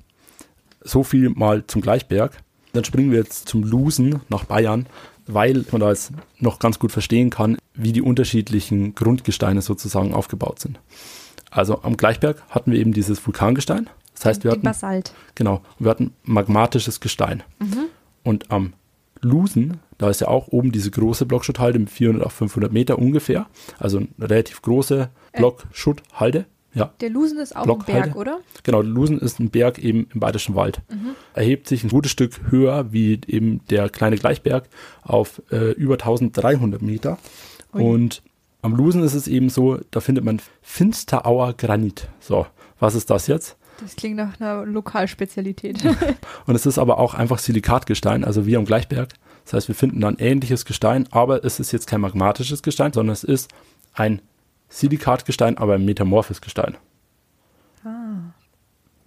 so viel mal zum Gleichberg. Dann springen wir jetzt zum Lusen nach Bayern weil man da jetzt noch ganz gut verstehen kann, wie die unterschiedlichen Grundgesteine sozusagen aufgebaut sind. Also am Gleichberg hatten wir eben dieses Vulkangestein. Das heißt, wir hatten Basalt. Genau, wir hatten magmatisches Gestein. Mhm. Und am Lusen, da ist ja auch oben diese große Blockschutthalde mit 400 auf 500 Meter ungefähr, also eine relativ große äh. Blockschutthalde. Ja. Der Lusen ist auch ein Berg, oder? Genau, der Lusen ist ein Berg eben im Bayerischen Wald. Mhm. Erhebt sich ein gutes Stück höher wie eben der kleine Gleichberg auf äh, über 1300 Meter. Ui. Und am Lusen ist es eben so, da findet man Finsterauer Granit. So, was ist das jetzt? Das klingt nach einer Lokalspezialität. und es ist aber auch einfach Silikatgestein, also wie am Gleichberg. Das heißt, wir finden dann ähnliches Gestein, aber es ist jetzt kein magmatisches Gestein, sondern es ist ein Silikatgestein, aber ein metamorphes Gestein. Ah.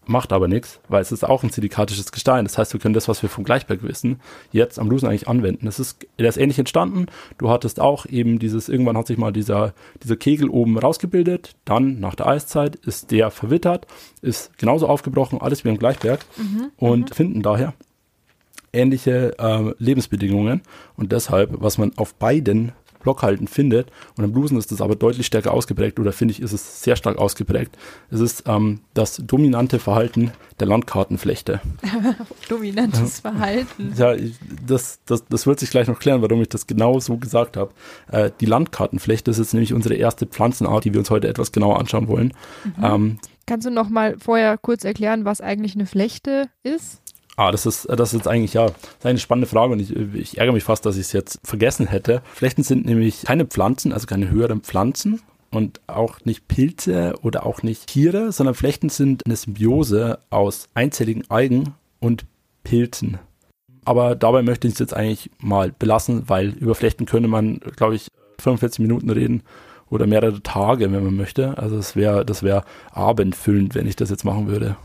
Macht aber nichts, weil es ist auch ein silikatisches Gestein. Das heißt, wir können das, was wir vom Gleichberg wissen, jetzt am Lusen eigentlich anwenden. Das ist, der ist ähnlich entstanden. Du hattest auch eben dieses, irgendwann hat sich mal dieser, dieser Kegel oben rausgebildet. Dann, nach der Eiszeit, ist der verwittert, ist genauso aufgebrochen, alles wie am Gleichberg mhm, und mhm. finden daher ähnliche äh, Lebensbedingungen. Und deshalb, was man auf beiden Blockhalten findet. Und im Bluesen ist das aber deutlich stärker ausgeprägt oder finde ich, ist es sehr stark ausgeprägt. Es ist ähm, das dominante Verhalten der Landkartenflechte. *laughs* Dominantes Verhalten. Ja, das, das, das wird sich gleich noch klären, warum ich das genau so gesagt habe. Äh, die Landkartenflechte ist jetzt nämlich unsere erste Pflanzenart, die wir uns heute etwas genauer anschauen wollen. Mhm. Ähm, Kannst du noch mal vorher kurz erklären, was eigentlich eine Flechte ist? Ah, das ist, das ist jetzt eigentlich, ja, eine spannende Frage und ich, ich ärgere mich fast, dass ich es jetzt vergessen hätte. Flechten sind nämlich keine Pflanzen, also keine höheren Pflanzen und auch nicht Pilze oder auch nicht Tiere, sondern Flechten sind eine Symbiose aus einzelligen Algen und Pilzen. Aber dabei möchte ich es jetzt eigentlich mal belassen, weil über Flechten könnte man, glaube ich, 45 Minuten reden oder mehrere Tage, wenn man möchte. Also das wäre das wäre abendfüllend, wenn ich das jetzt machen würde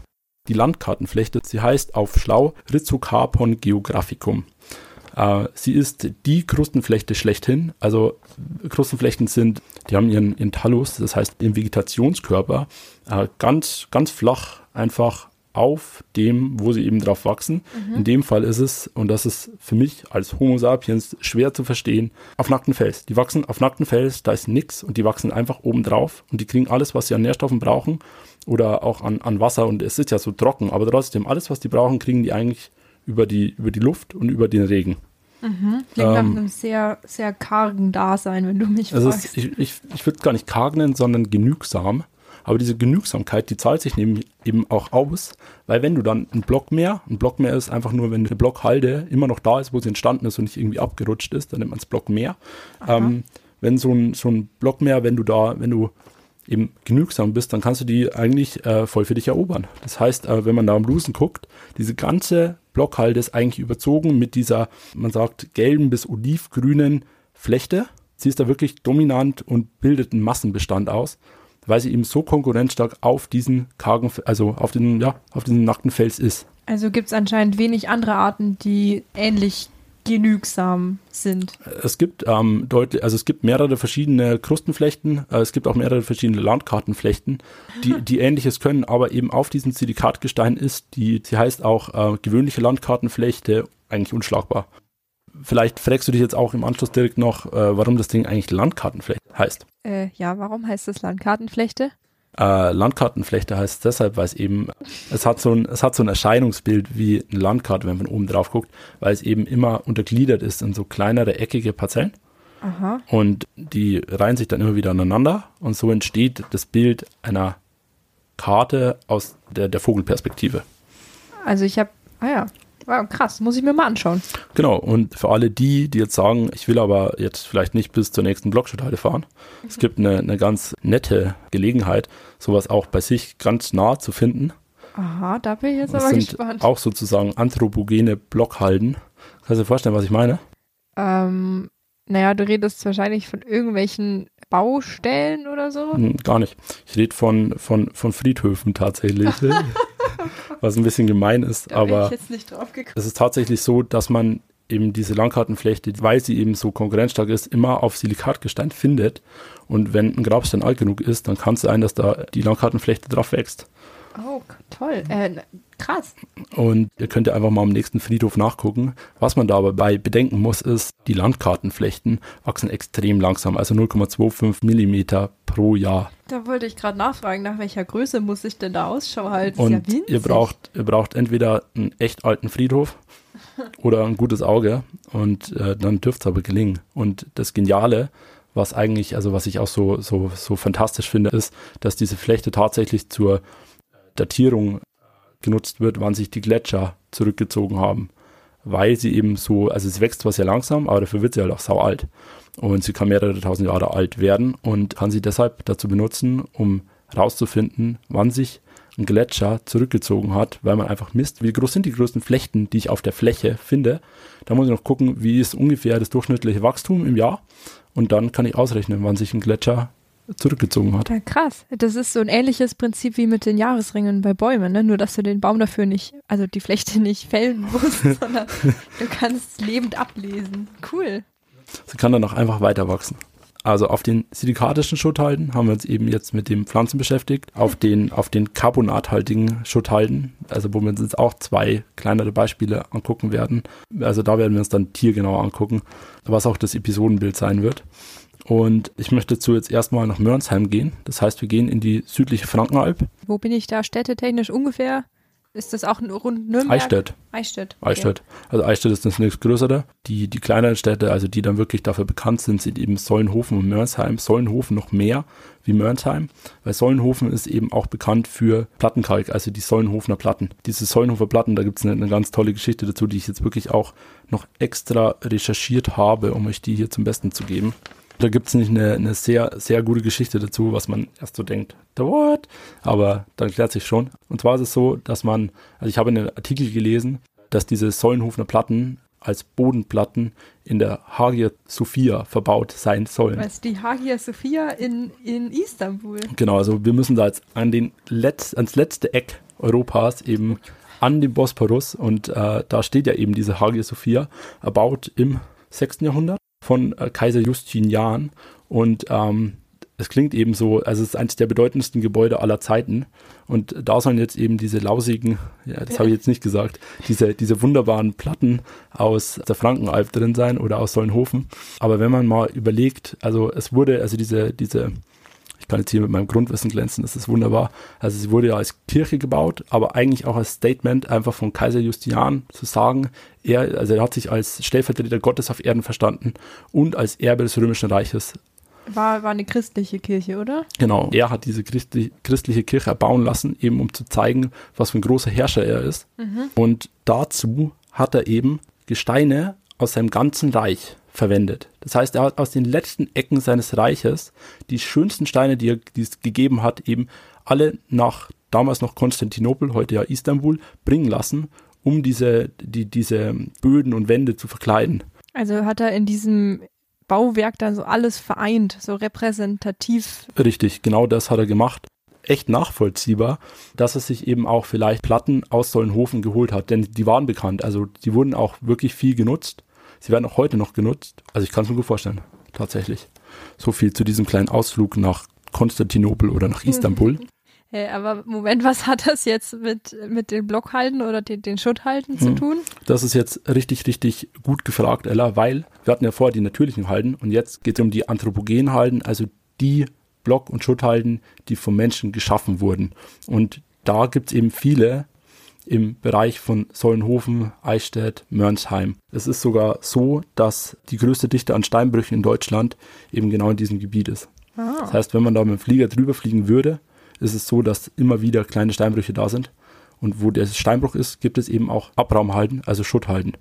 die Landkartenflechte. Sie heißt auf Schlau Rhizocarpon geographicum. Äh, sie ist die Krustenflechte schlechthin. Also Krustenflechten sind, die haben ihren, ihren Talus, das heißt ihren Vegetationskörper, äh, ganz, ganz flach einfach auf dem, wo sie eben drauf wachsen. Mhm. In dem Fall ist es, und das ist für mich als Homo sapiens schwer zu verstehen, auf nackten Fels. Die wachsen auf nackten Fels, da ist nichts und die wachsen einfach oben drauf und die kriegen alles, was sie an Nährstoffen brauchen oder auch an, an Wasser und es ist ja so trocken, aber trotzdem, alles, was die brauchen, kriegen die eigentlich über die, über die Luft und über den Regen. Mhm. Klingt ähm, nach einem sehr, sehr kargen Dasein, wenn du mich also fragst. Ist, ich ich, ich würde gar nicht karg nennen, sondern genügsam. Aber diese Genügsamkeit, die zahlt sich eben, eben auch aus, weil wenn du dann ein Block mehr, ein Block mehr ist einfach nur, wenn eine Blockhalde immer noch da ist, wo sie entstanden ist und nicht irgendwie abgerutscht ist, dann nennt man es Block mehr. Ähm, wenn so ein, so ein Block mehr, wenn du da, wenn du eben genügsam bist, dann kannst du die eigentlich äh, voll für dich erobern. Das heißt, äh, wenn man da am Blusen guckt, diese ganze Blockhalde ist eigentlich überzogen mit dieser, man sagt, gelben bis olivgrünen Flechte. Sie ist da wirklich dominant und bildet einen Massenbestand aus, weil sie eben so konkurrenzstark auf diesen kargen, also auf den, ja, auf diesen nackten Fels ist. Also gibt es anscheinend wenig andere Arten, die ähnlich genügsam sind. Es gibt ähm, deutlich, also es gibt mehrere verschiedene Krustenflechten, äh, es gibt auch mehrere verschiedene Landkartenflechten, die, *laughs* die ähnliches können, aber eben auf diesem Silikatgestein ist, die, sie heißt auch äh, gewöhnliche Landkartenflechte, eigentlich unschlagbar. Vielleicht fragst du dich jetzt auch im Anschluss direkt noch, äh, warum das Ding eigentlich Landkartenflechte heißt. Äh, ja, warum heißt das Landkartenflechte? Äh, Landkartenflechte heißt es deshalb, weil es eben, es hat, so ein, es hat so ein Erscheinungsbild wie eine Landkarte, wenn man oben drauf guckt, weil es eben immer untergliedert ist in so kleinere eckige Parzellen. Aha. Und die reihen sich dann immer wieder aneinander und so entsteht das Bild einer Karte aus der, der Vogelperspektive. Also ich habe, ah ja, wow, krass, muss ich mir mal anschauen. Genau, und für alle die, die jetzt sagen, ich will aber jetzt vielleicht nicht bis zur nächsten Blockschuthalle fahren, es gibt eine, eine ganz nette Gelegenheit, sowas auch bei sich ganz nah zu finden. Aha, da bin ich jetzt Das aber sind gespannt. auch sozusagen anthropogene Blockhalden. Kannst du dir vorstellen, was ich meine? Ähm, naja, du redest wahrscheinlich von irgendwelchen Baustellen oder so. Hm, gar nicht. Ich rede von, von, von Friedhöfen tatsächlich. *laughs* was ein bisschen gemein ist, Da aber es ist tatsächlich so, dass man eben diese Landkartenflechte, weil sie eben so konkurrenzstark ist, immer auf Silikatgestein findet. Und wenn ein Grabstein alt genug ist, dann kann es sein, dass da die Landkartenflechte drauf wächst. Oh, toll. Äh, krass. Und ihr könnt ja einfach mal am nächsten Friedhof nachgucken. Was man da aber bei bedenken muss, ist, die Landkartenflechten wachsen extrem langsam, also 0,25 Millimeter pro Jahr. Da wollte ich gerade nachfragen, nach welcher Größe muss ich denn da Ausschau halten? Und ja ihr braucht, ihr braucht entweder einen echt alten Friedhof oder ein gutes Auge und äh, dann dürfte es aber gelingen. Und das Geniale, was eigentlich, also was ich auch so, so, so fantastisch finde, ist, dass diese Flechte tatsächlich zur Datierung genutzt wird, wann sich die Gletscher zurückgezogen haben. Weil sie eben so, also sie wächst zwar sehr langsam, aber dafür wird sie halt auch sau alt. Und sie kann mehrere tausend Jahre alt werden und kann sie deshalb dazu benutzen, um herauszufinden, wann sich ein Gletscher zurückgezogen hat, weil man einfach misst, wie groß sind die größten Flechten, die ich auf der Fläche finde. Da muss ich noch gucken, wie ist ungefähr das durchschnittliche Wachstum im Jahr. Und dann kann ich ausrechnen, wann sich ein Gletscher zurückgezogen hat. Ja, krass. Das ist so ein ähnliches Prinzip wie mit den Jahresringen bei Bäumen, ne? Nur, dass du den Baum dafür nicht, also die Flechte nicht fällen musst, *laughs* sondern du kannst es lebend ablesen. Cool. Sie kann dann auch einfach weiter wachsen. Also auf den silikatischen Schutthalden haben wir uns eben jetzt mit den Pflanzen beschäftigt. Auf den, auf den carbonathaltigen Schutthalden, also wo wir uns jetzt auch zwei kleinere Beispiele angucken werden. Also da werden wir uns dann tiergenau angucken, was auch das Episodenbild sein wird. Und ich möchte dazu jetzt erstmal nach Mörnsheim gehen. Das heißt, wir gehen in die südliche Frankenalb, Wo bin ich da städtetechnisch ungefähr? Ist das auch rund Nürnberg? Eichstätt. Eichstätt. okay. Eichstätt. Also Eichstätt ist das nächstgrößere. Die, die kleineren Städte, also die dann wirklich dafür bekannt sind, sind eben Sollenhofen und Mörnsheim. Sollenhofen noch mehr wie Mörnsheim, weil Sollenhofen ist eben auch bekannt für Plattenkalk, also die Sollenhofener Platten. Diese Sollenhofer Platten, da gibt es eine, eine ganz tolle Geschichte dazu, die ich jetzt wirklich auch noch extra recherchiert habe, um euch die hier zum Besten zu geben. Da gibt es nicht eine, eine sehr, sehr gute Geschichte dazu, was man erst so denkt, the what? Aber dann klärt sich schon. Und zwar ist es so, dass man, also ich habe einen Artikel gelesen, dass diese Sollenhofener Platten als Bodenplatten in der Hagia Sophia verbaut sein sollen. Was die Hagia Sophia in, in Istanbul. Genau, also wir müssen da jetzt an den Letz-, ans letzte Eck Europas eben an den Bosporus und äh, da steht ja eben diese Hagia Sophia, erbaut im 6. Jahrhundert von äh, Kaiser Justinian und ähm, es klingt eben so, also es ist eines der bedeutendsten Gebäude aller Zeiten und da sollen jetzt eben diese lausigen, ja, das habe ich jetzt nicht gesagt, diese, diese wunderbaren Platten aus der Frankenalb drin sein oder aus Sollenhofen. Aber wenn man mal überlegt, also es wurde, also diese, diese, ich kann jetzt hier mit meinem Grundwissen glänzen, das ist wunderbar. Also sie wurde ja als Kirche gebaut, aber eigentlich auch als Statement einfach von Kaiser Justinian zu sagen, er, also er hat sich als Stellvertreter Gottes auf Erden verstanden und als Erbe des Römischen Reiches War, war eine christliche Kirche, oder? Genau. Er hat diese christli christliche Kirche erbauen lassen, eben um zu zeigen, was für ein großer Herrscher er ist. Und dazu hat er eben Gesteine aus seinem ganzen Reich verwendet. Das heißt, er hat aus den letzten Ecken seines Reiches die schönsten Steine, die er die es gegeben hat, eben alle nach damals noch Konstantinopel, heute ja Istanbul, bringen lassen, um diese, die, diese Böden und Wände zu verkleiden. Also hat er in diesem Bauwerk dann so alles vereint, so repräsentativ. Richtig, genau das hat er gemacht. Echt nachvollziehbar, dass er sich eben auch vielleicht Platten aus Sollenhofen geholt hat, denn die waren bekannt. Also die wurden auch wirklich viel genutzt. Sie werden auch heute noch genutzt. Also ich kann es mir gut vorstellen, tatsächlich. So viel zu diesem kleinen Ausflug nach Konstantinopel oder nach Istanbul. Hey, *laughs* aber Moment, was hat das jetzt mit, mit den Blockhalten oder den, den Schutthalten zu Hm. tun? Das ist jetzt richtig, richtig gut gefragt, Ella, weil wir hatten ja vorher die natürlichen Halden und jetzt geht es um die anthropogenen Halden, also die Block- und Schutthalden, die vom Menschen geschaffen wurden. Und da gibt es eben viele im Bereich von Sollenhofen, Eichstätt, Mörnsheim. Es ist sogar so, dass die größte Dichte an Steinbrüchen in Deutschland eben genau in diesem Gebiet ist. Ah. Das heißt, wenn man da mit dem Flieger drüber fliegen würde, ist es so, dass immer wieder kleine Steinbrüche da sind. Und wo der Steinbruch ist, gibt es eben auch Abraumhalden, also Schutthalden.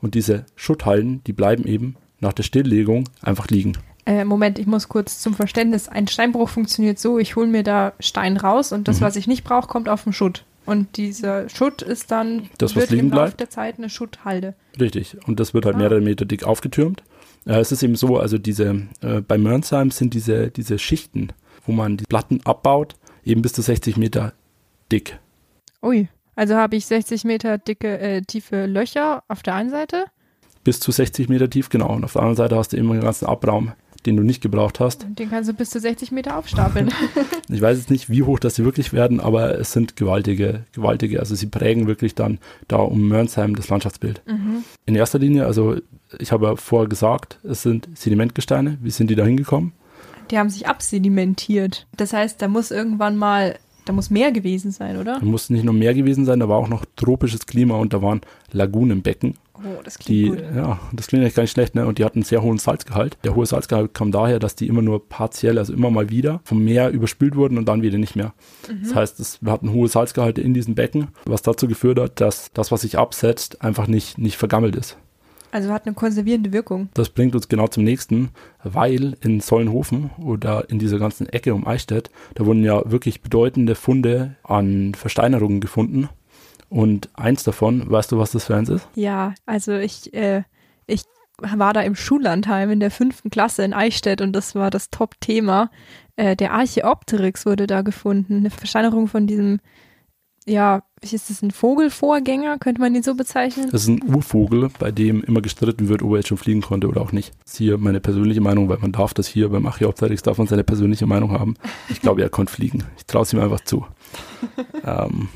Und diese Schutthalden, die bleiben eben nach der Stilllegung einfach liegen. Äh, Moment, ich muss kurz zum Verständnis. Ein Steinbruch funktioniert so, ich hole mir da Stein raus und das, Mhm. was ich nicht brauche, kommt auf den Schutt. Und dieser Schutt ist dann Das, was wird liegen im Laufe bleibt? der Zeit eine Schutthalde. Richtig. Und das wird halt Ah. mehrere Meter dick aufgetürmt. Äh, es ist eben so, also diese, äh, bei Mörnsheim sind diese, diese Schichten, wo man die Platten abbaut, eben bis zu 60 Meter dick. Ui, also habe ich 60 Meter dicke, äh, tiefe Löcher auf der einen Seite. Bis zu 60 Meter tief, genau. Und auf der anderen Seite hast du immer den ganzen Abraum, den du nicht gebraucht hast. Den kannst du bis zu 60 Meter aufstapeln. *laughs* *laughs* Ich weiß jetzt nicht, wie hoch das sie wirklich werden, aber es sind gewaltige, gewaltige. Also sie prägen wirklich dann da um Mörnsheim das Landschaftsbild. mhm. In erster Linie, also ich habe ja vorher gesagt, es sind Sedimentgesteine. Wie sind die da hingekommen? Die haben sich absedimentiert. Das heißt, da muss irgendwann mal, da muss mehr gewesen sein, oder? Da muss nicht nur Meer gewesen sein, da war auch noch tropisches Klima und da waren Lagunenbecken. Oh, das Die, klingt gut. ja, das klingt echt gar nicht schlecht, ne? Und die hatten einen sehr hohen Salzgehalt. Der hohe Salzgehalt kam daher, dass die immer nur partiell, also immer mal wieder vom Meer überspült wurden und dann wieder nicht mehr. Mhm. Das heißt, es, wir hatten hohe Salzgehalte in diesen Becken, was dazu geführt hat, dass das, was sich absetzt, einfach nicht, nicht vergammelt ist. Also hat eine konservierende Wirkung. Das bringt uns genau zum nächsten, weil in Sollenhofen oder in dieser ganzen Ecke um Eichstätt, da wurden ja wirklich bedeutende Funde an Versteinerungen gefunden. Und eins davon, weißt du, was das für eins ist? Ja, also ich, äh, ich war da im Schullandheim in der fünften Klasse in Eichstätt und das war das Top-Thema. Äh, der Archeopteryx wurde da gefunden. Eine Versteinerung von diesem, ja, ist das ein Vogelvorgänger? Könnte man ihn so bezeichnen? Das ist ein Urvogel, bei dem immer gestritten wird, ob er jetzt schon fliegen konnte oder auch nicht. Das ist hier meine persönliche Meinung, weil man darf das hier beim Archaeopteryx, darf man seine persönliche Meinung haben. Ich glaube, er konnte fliegen. Ich traue es ihm einfach zu. *laughs* ähm,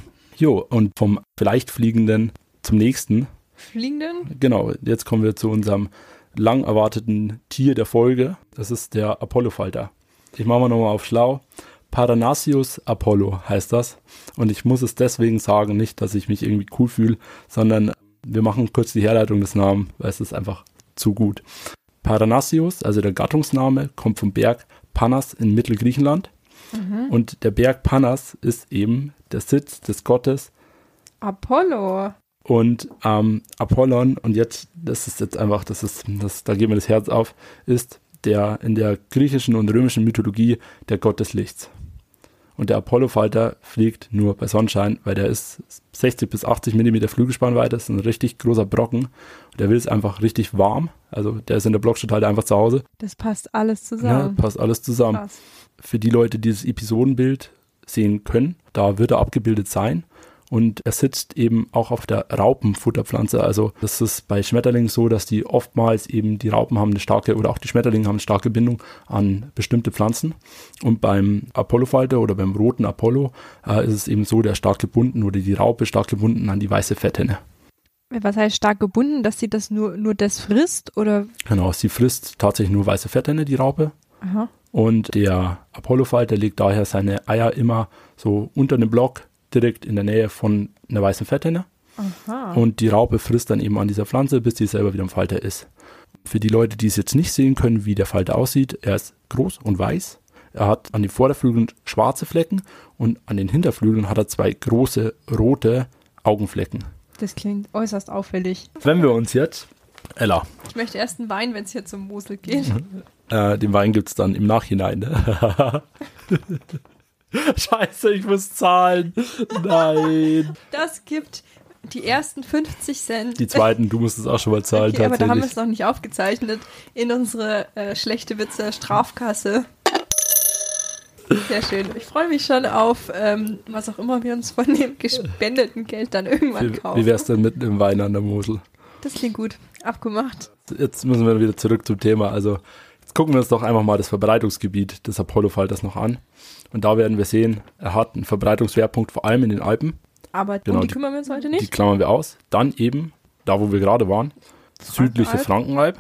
jo, und vom vielleicht Fliegenden zum nächsten. Fliegenden? Genau, jetzt kommen wir zu unserem lang erwarteten Tier der Folge. Das ist der Apollofalter. Ich mache mal nochmal auf schlau. Paranassius Apollo heißt das. Und ich muss es deswegen sagen, nicht, dass ich mich irgendwie cool fühle, sondern wir machen kurz die Herleitung des Namens, weil es ist einfach zu gut. Paranassius, also der Gattungsname, kommt vom Berg Panas in Mittelgriechenland. Und der Berg Panas ist eben der Sitz des Gottes Apollo. und ähm, Apollon, und jetzt, das ist jetzt einfach, das ist, das, da geht mir das Herz auf, ist der in der griechischen und römischen Mythologie der Gott des Lichts. Und der Apollofalter fliegt nur bei Sonnenschein, weil der ist 60 bis 80 Millimeter Flügelspannweite, das ist ein richtig großer Brocken. Und der will es einfach richtig warm. Also der ist in der Blockstadt halt einfach zu Hause. Das passt alles Ja, zusammen. passt alles zusammen Krass. für die Leute, die das Episodenbild sehen können, da wird er abgebildet sein. Und er sitzt eben auch auf der Raupenfutterpflanze. Also das ist bei Schmetterlingen so, dass die oftmals eben die Raupen haben eine starke oder auch die Schmetterlinge haben eine starke Bindung an bestimmte Pflanzen. Und beim Apollofalter oder beim roten Apollo äh, ist es eben so, der stark gebunden oder die Raupe stark gebunden an die weiße Fetthenne. Was heißt stark gebunden, dass sie das nur, nur das frisst oder? Genau, sie frisst tatsächlich nur weiße Fetthenne, die Raupe. Aha. Und der Apollofalter legt daher seine Eier immer so unter dem Block direkt in der Nähe von einer weißen Fetthenne. Aha. Und die Raupe frisst dann eben an dieser Pflanze, bis sie selber wieder im Falter ist. Für die Leute, die es jetzt nicht sehen können, wie der Falter aussieht, er ist groß und weiß. Er hat an den Vorderflügeln schwarze Flecken und an den Hinterflügeln hat er zwei große rote Augenflecken. Das klingt äußerst auffällig. Wenn wir uns jetzt, Ella, Ich möchte erst einen Wein, wenn es hier zum Mosel geht. äh, den Wein gibt es dann im Nachhinein. Ne? *laughs* *laughs* Scheiße, ich muss zahlen. Nein. *laughs* Das gibt die ersten 50 Cent. Die zweiten, du musst es auch schon mal zahlen, okay, aber da haben wir es noch nicht aufgezeichnet. In unsere äh, schlechte Witze Strafkasse. Sehr schön. Ich freue mich schon auf, ähm, was auch immer wir uns von dem gespendeten Geld dann irgendwann Wie, kaufen. wie wär's denn mit einem Wein an der Mosel? das klingt gut. Abgemacht. jetzt müssen wir wieder zurück zum Thema. Also jetzt gucken wir uns doch einfach mal das Verbreitungsgebiet des Apollo-Falters noch an. Und da werden wir sehen, er hat einen Verbreitungsschwerpunkt vor allem in den Alpen. Aber Genau, um die die- kümmern wir uns heute Die nicht. klammern wir aus. Dann eben, da wo wir gerade waren, südliche Frankenalb.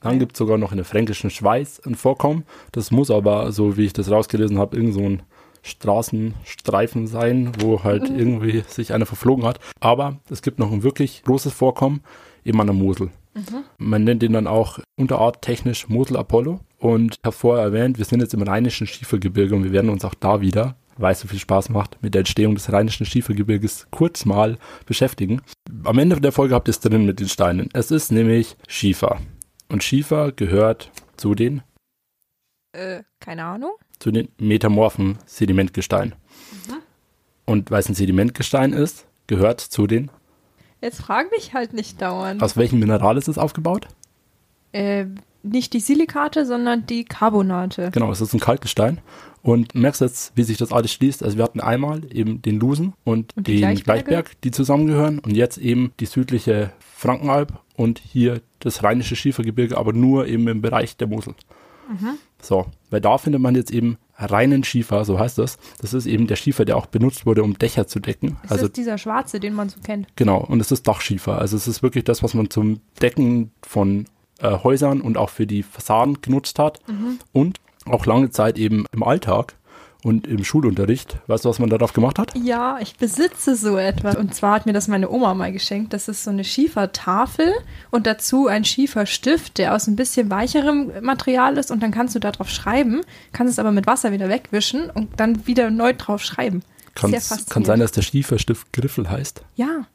Dann gibt es sogar noch in der fränkischen Schweiz ein Vorkommen. Das muss aber, so wie ich das rausgelesen habe, irgend so ein Straßenstreifen sein, wo halt Mhm. irgendwie sich einer verflogen hat. Aber es gibt noch ein wirklich großes Vorkommen, eben an der Mosel. Mhm. Man nennt den dann auch Unterart technisch Mosel Apollo. Und ich habe vorher erwähnt, wir sind jetzt im rheinischen Schiefergebirge und wir werden uns auch da wieder, weil es so viel Spaß macht, mit der Entstehung des rheinischen Schiefergebirges kurz mal beschäftigen. Am Ende der Folge habt ihr es drin mit den Steinen. Es ist nämlich Schiefer. Und Schiefer gehört zu den, Äh, keine Ahnung. zu den metamorphen Sedimentgesteinen. Und weil es ein Sedimentgestein ist, gehört zu den, Jetzt frag mich halt nicht dauernd. aus welchem Mineral ist es aufgebaut? Äh, nicht die Silikate, sondern die Carbonate. Genau, es ist ein Kalkgestein. Und merkst jetzt, wie sich das alles schließt. Also wir hatten einmal eben den Lusen und, Und den Gleichberge? Gleichberg, die zusammengehören. Und jetzt eben die südliche Frankenalb und hier das rheinische Schiefergebirge, aber nur eben im Bereich der Mosel. Mhm. So, weil da findet man jetzt eben reinen Schiefer, so heißt das. Das ist eben der Schiefer, der auch benutzt wurde, um Dächer zu decken. Ist also das dieser schwarze, den man so kennt? Genau, und es ist Dachschiefer. Also es ist wirklich das, was man zum Decken von äh, Häusern und auch für die Fassaden genutzt hat. Und auch lange Zeit eben im Alltag und im Schulunterricht. Weißt du, was man darauf gemacht hat? Ja, ich besitze so etwas. Und zwar hat mir das meine Oma mal geschenkt. Das ist so eine Schiefertafel und dazu ein Schieferstift, der aus ein bisschen weicherem Material ist. Und dann kannst du da drauf schreiben, kannst es aber mit Wasser wieder wegwischen und dann wieder neu drauf schreiben. Kann's, kann sein, dass der Schieferstift Griffel heißt. Ja,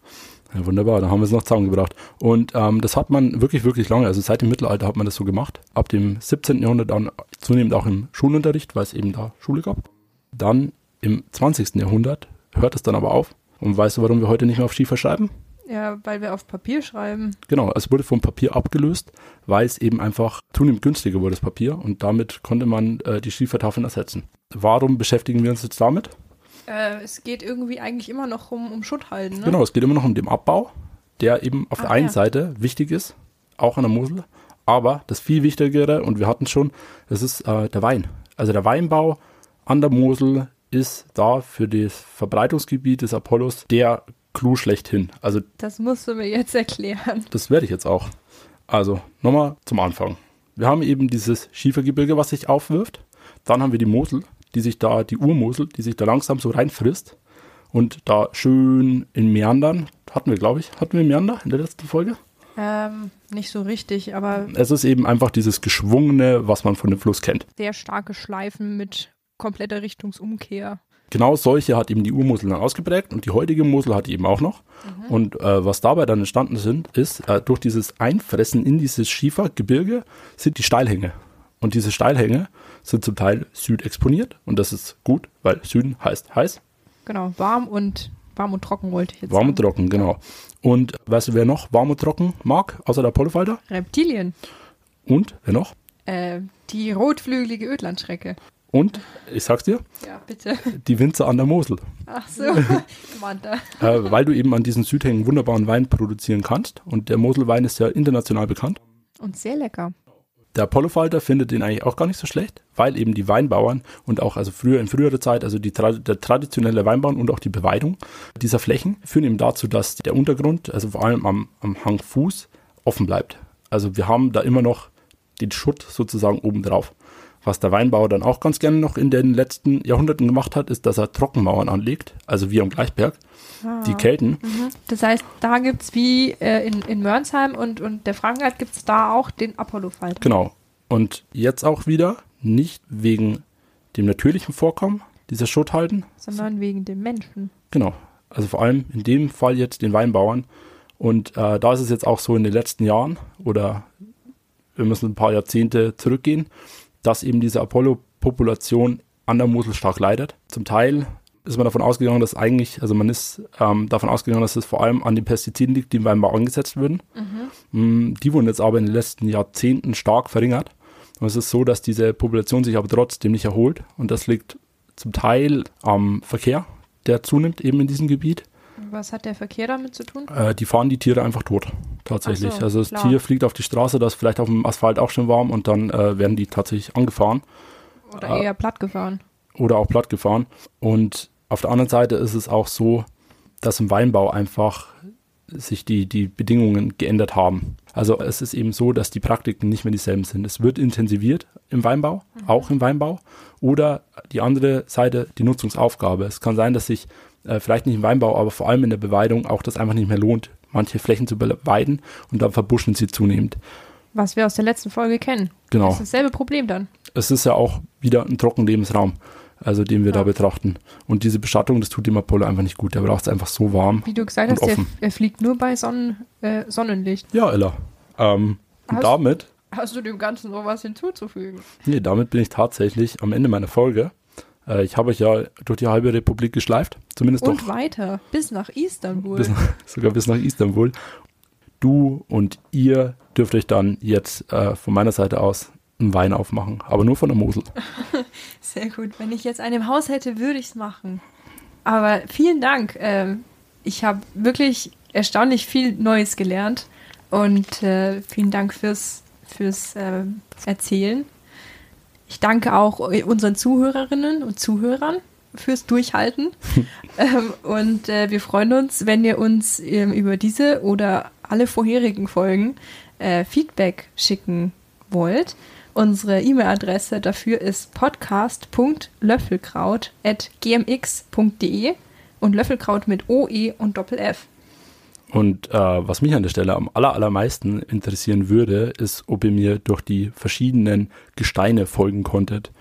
Ja, wunderbar, da haben wir es noch zusammengebracht. Und ähm, das hat man wirklich, wirklich lange, also seit dem Mittelalter hat man das so gemacht. Ab dem 17. Jahrhundert dann zunehmend auch im Schulunterricht, weil es eben da Schule gab. Dann im 20. Jahrhundert hört es dann aber auf. Und weißt du, warum wir heute nicht mehr auf Schiefer schreiben? ja, weil wir auf Papier schreiben. Genau, es wurde vom Papier abgelöst, weil es eben einfach zunehmend günstiger wurde, das Papier. Und damit konnte man äh, die Schiefertafeln ersetzen. Warum beschäftigen wir uns jetzt damit? Äh, es geht irgendwie eigentlich immer noch um, um Schutt halten, ne? Genau, es geht immer noch um den Abbau, der eben auf der Ah, einen ja. Seite wichtig ist, auch an der Mosel. Aber das viel Wichtigere, und wir hatten es schon, das ist äh, der Wein. Also der Weinbau an der Mosel ist da für das Verbreitungsgebiet des Apollos der Clou schlechthin. Also Das musst du mir jetzt erklären. das werde ich jetzt auch. Also nochmal zum Anfang. Wir haben eben dieses Schiefergebirge, was sich aufwirft. Dann haben wir die Mosel, die sich da, die Urmosel, die sich da langsam so reinfrisst. Und da schön in Meandern, hatten wir, glaube ich, hatten wir Meander in der letzten Folge? Ähm, nicht so richtig, aber Es ist eben einfach dieses Geschwungene, was man von dem Fluss kennt. sehr starke Schleifen mit kompletter Richtungsumkehr. Genau solche hat eben die Urmosel dann ausgeprägt und die heutige Mosel hat die eben auch noch. Und äh, was dabei dann entstanden sind, ist, äh, durch dieses Einfressen in dieses Schiefergebirge sind die Steilhänge. Und diese Steilhänge sind zum Teil südexponiert und das ist gut, weil Süden heißt heiß, Genau, warm und warm und trocken wollte ich jetzt warm und sagen. trocken, genau. Und weißt du, wer noch warm und trocken mag, außer der Apollofalter? Reptilien. Und wer noch? Äh, die rotflügelige Ödlandschrecke. Und, ich sag's dir, Ja, bitte. die Winzer an der Mosel. Ach so, *laughs* äh, weil du eben an diesen Südhängen wunderbaren Wein produzieren kannst. Und der Moselwein ist ja international bekannt. Und sehr lecker. Der Apollofalter findet den eigentlich auch gar nicht so schlecht, weil eben die Weinbauern und auch also früher in früherer Zeit, also die, tra- der traditionelle Weinbau und auch die Beweidung dieser Flächen führen eben dazu, dass der Untergrund, also vor allem am, am Hangfuß, offen bleibt. Also wir haben da immer noch den Schutt sozusagen oben drauf. Was der Weinbauer dann auch ganz gerne noch in den letzten Jahrhunderten gemacht hat, ist, dass er Trockenmauern anlegt, also wie am Gleichberg. Die Kelten, Das heißt, da gibt es wie äh, in, in Mörnsheim und, und der Frankenheit gibt es da auch den Apollo-Falter. Genau. Und jetzt auch wieder nicht wegen dem natürlichen Vorkommen dieser Schutthalden, Sondern wegen dem Menschen. genau. Also vor allem in dem Fall jetzt den Weinbauern. Und äh, da ist es jetzt auch so in den letzten Jahren oder wir müssen ein paar Jahrzehnte zurückgehen, dass eben diese Apollo-Population an der Mosel stark leidet. Zum Teil ist man davon ausgegangen, dass eigentlich, also man ist ähm, davon ausgegangen, dass es vor allem an den Pestiziden liegt, die im Weinbau angesetzt würden. Mm, Die wurden jetzt aber in den letzten Jahrzehnten stark verringert. Und es ist so, dass diese Population sich aber trotzdem nicht erholt. Und das liegt zum Teil am Verkehr, der zunimmt eben in diesem Gebiet. Was hat der Verkehr damit zu tun? Äh, die fahren die Tiere einfach tot. tatsächlich. So, also das klar. Tier fliegt auf die Straße, das ist vielleicht auf dem Asphalt auch schon warm und dann äh, werden die tatsächlich angefahren Oder eher platt gefahren. oder auch platt gefahren. Und auf der anderen Seite ist es auch so, dass im Weinbau einfach sich die, die Bedingungen geändert haben. Also es ist eben so, dass die Praktiken nicht mehr dieselben sind. Es wird intensiviert im Weinbau, auch im Weinbau. Oder die andere Seite, die Nutzungsaufgabe. Es kann sein, dass sich äh, vielleicht nicht im Weinbau, aber vor allem in der Beweidung auch das einfach nicht mehr lohnt, manche Flächen zu beweiden und dann verbuschen sie zunehmend. Was wir aus der letzten Folge kennen. Genau. Das ist dasselbe Problem dann. es ist ja auch wieder ein Trockenlebensraum, also den wir Ja. da betrachten. Und diese Bestattung, das tut dem Apollo einfach nicht gut. Der braucht es einfach so warm. Wie du gesagt hast, der, er fliegt nur bei Sonnen, äh, Sonnenlicht. Ja, Ella. Ähm, und damit, Hast du dem Ganzen noch was hinzuzufügen? nee, damit bin ich tatsächlich am Ende meiner Folge. Äh, ich habe euch ja durch die halbe Republik geschleift, zumindest Und doch weiter, bis nach Istanbul. bis, *laughs* sogar bis nach Istanbul. Du und ihr dürft euch dann jetzt äh, von meiner Seite aus einen Wein aufmachen, aber nur von der Mosel. *laughs* Sehr gut. Wenn ich jetzt einen im Haus hätte, würde ich es machen. Aber vielen Dank. Ähm, ich habe wirklich erstaunlich viel Neues gelernt. Und äh, vielen Dank fürs, fürs äh, Erzählen. Ich danke auch unseren Zuhörerinnen und Zuhörern fürs Durchhalten. *laughs* ähm, und äh, wir freuen uns, wenn ihr uns ähm, über diese oder alle vorherigen Folgen äh, Feedback schicken wollt. Unsere E-Mail-Adresse dafür ist podcast.löffelkraut.gmx.de und Löffelkraut mit OE und Doppel-F. Und äh, was mich an der Stelle am aller, allermeisten interessieren würde, ist, ob ihr mir durch die verschiedenen Gesteine folgen konntet.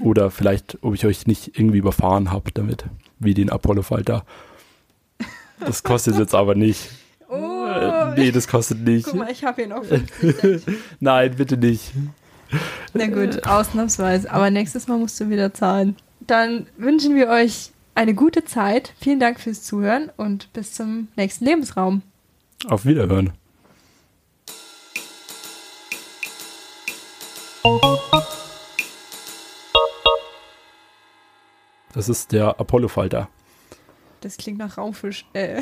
Oder vielleicht, ob ich euch nicht irgendwie überfahren habe damit, wie den Apollo-Falter. Das kostet jetzt aber nicht. Oh, Äh, nee, das kostet nicht. guck mal, ich habe hier noch 50 Cent. *laughs* Nein, bitte nicht. Na gut, ausnahmsweise. Aber nächstes Mal musst du wieder zahlen. Dann wünschen wir euch eine gute Zeit. Vielen Dank fürs Zuhören und bis zum nächsten Lebensraum. Auf Wiederhören. Das ist der Apollo-Falter. Das klingt nach Raumfisch. Äh,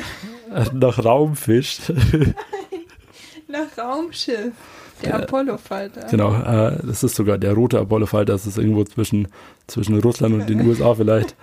Äh, Nach Raumfisch. *laughs* nach Raumschiff. Der Apollo-Falter. Genau, äh, das ist sogar der rote Apollo-Falter. Das ist irgendwo zwischen, zwischen Russland und den *laughs* USA vielleicht.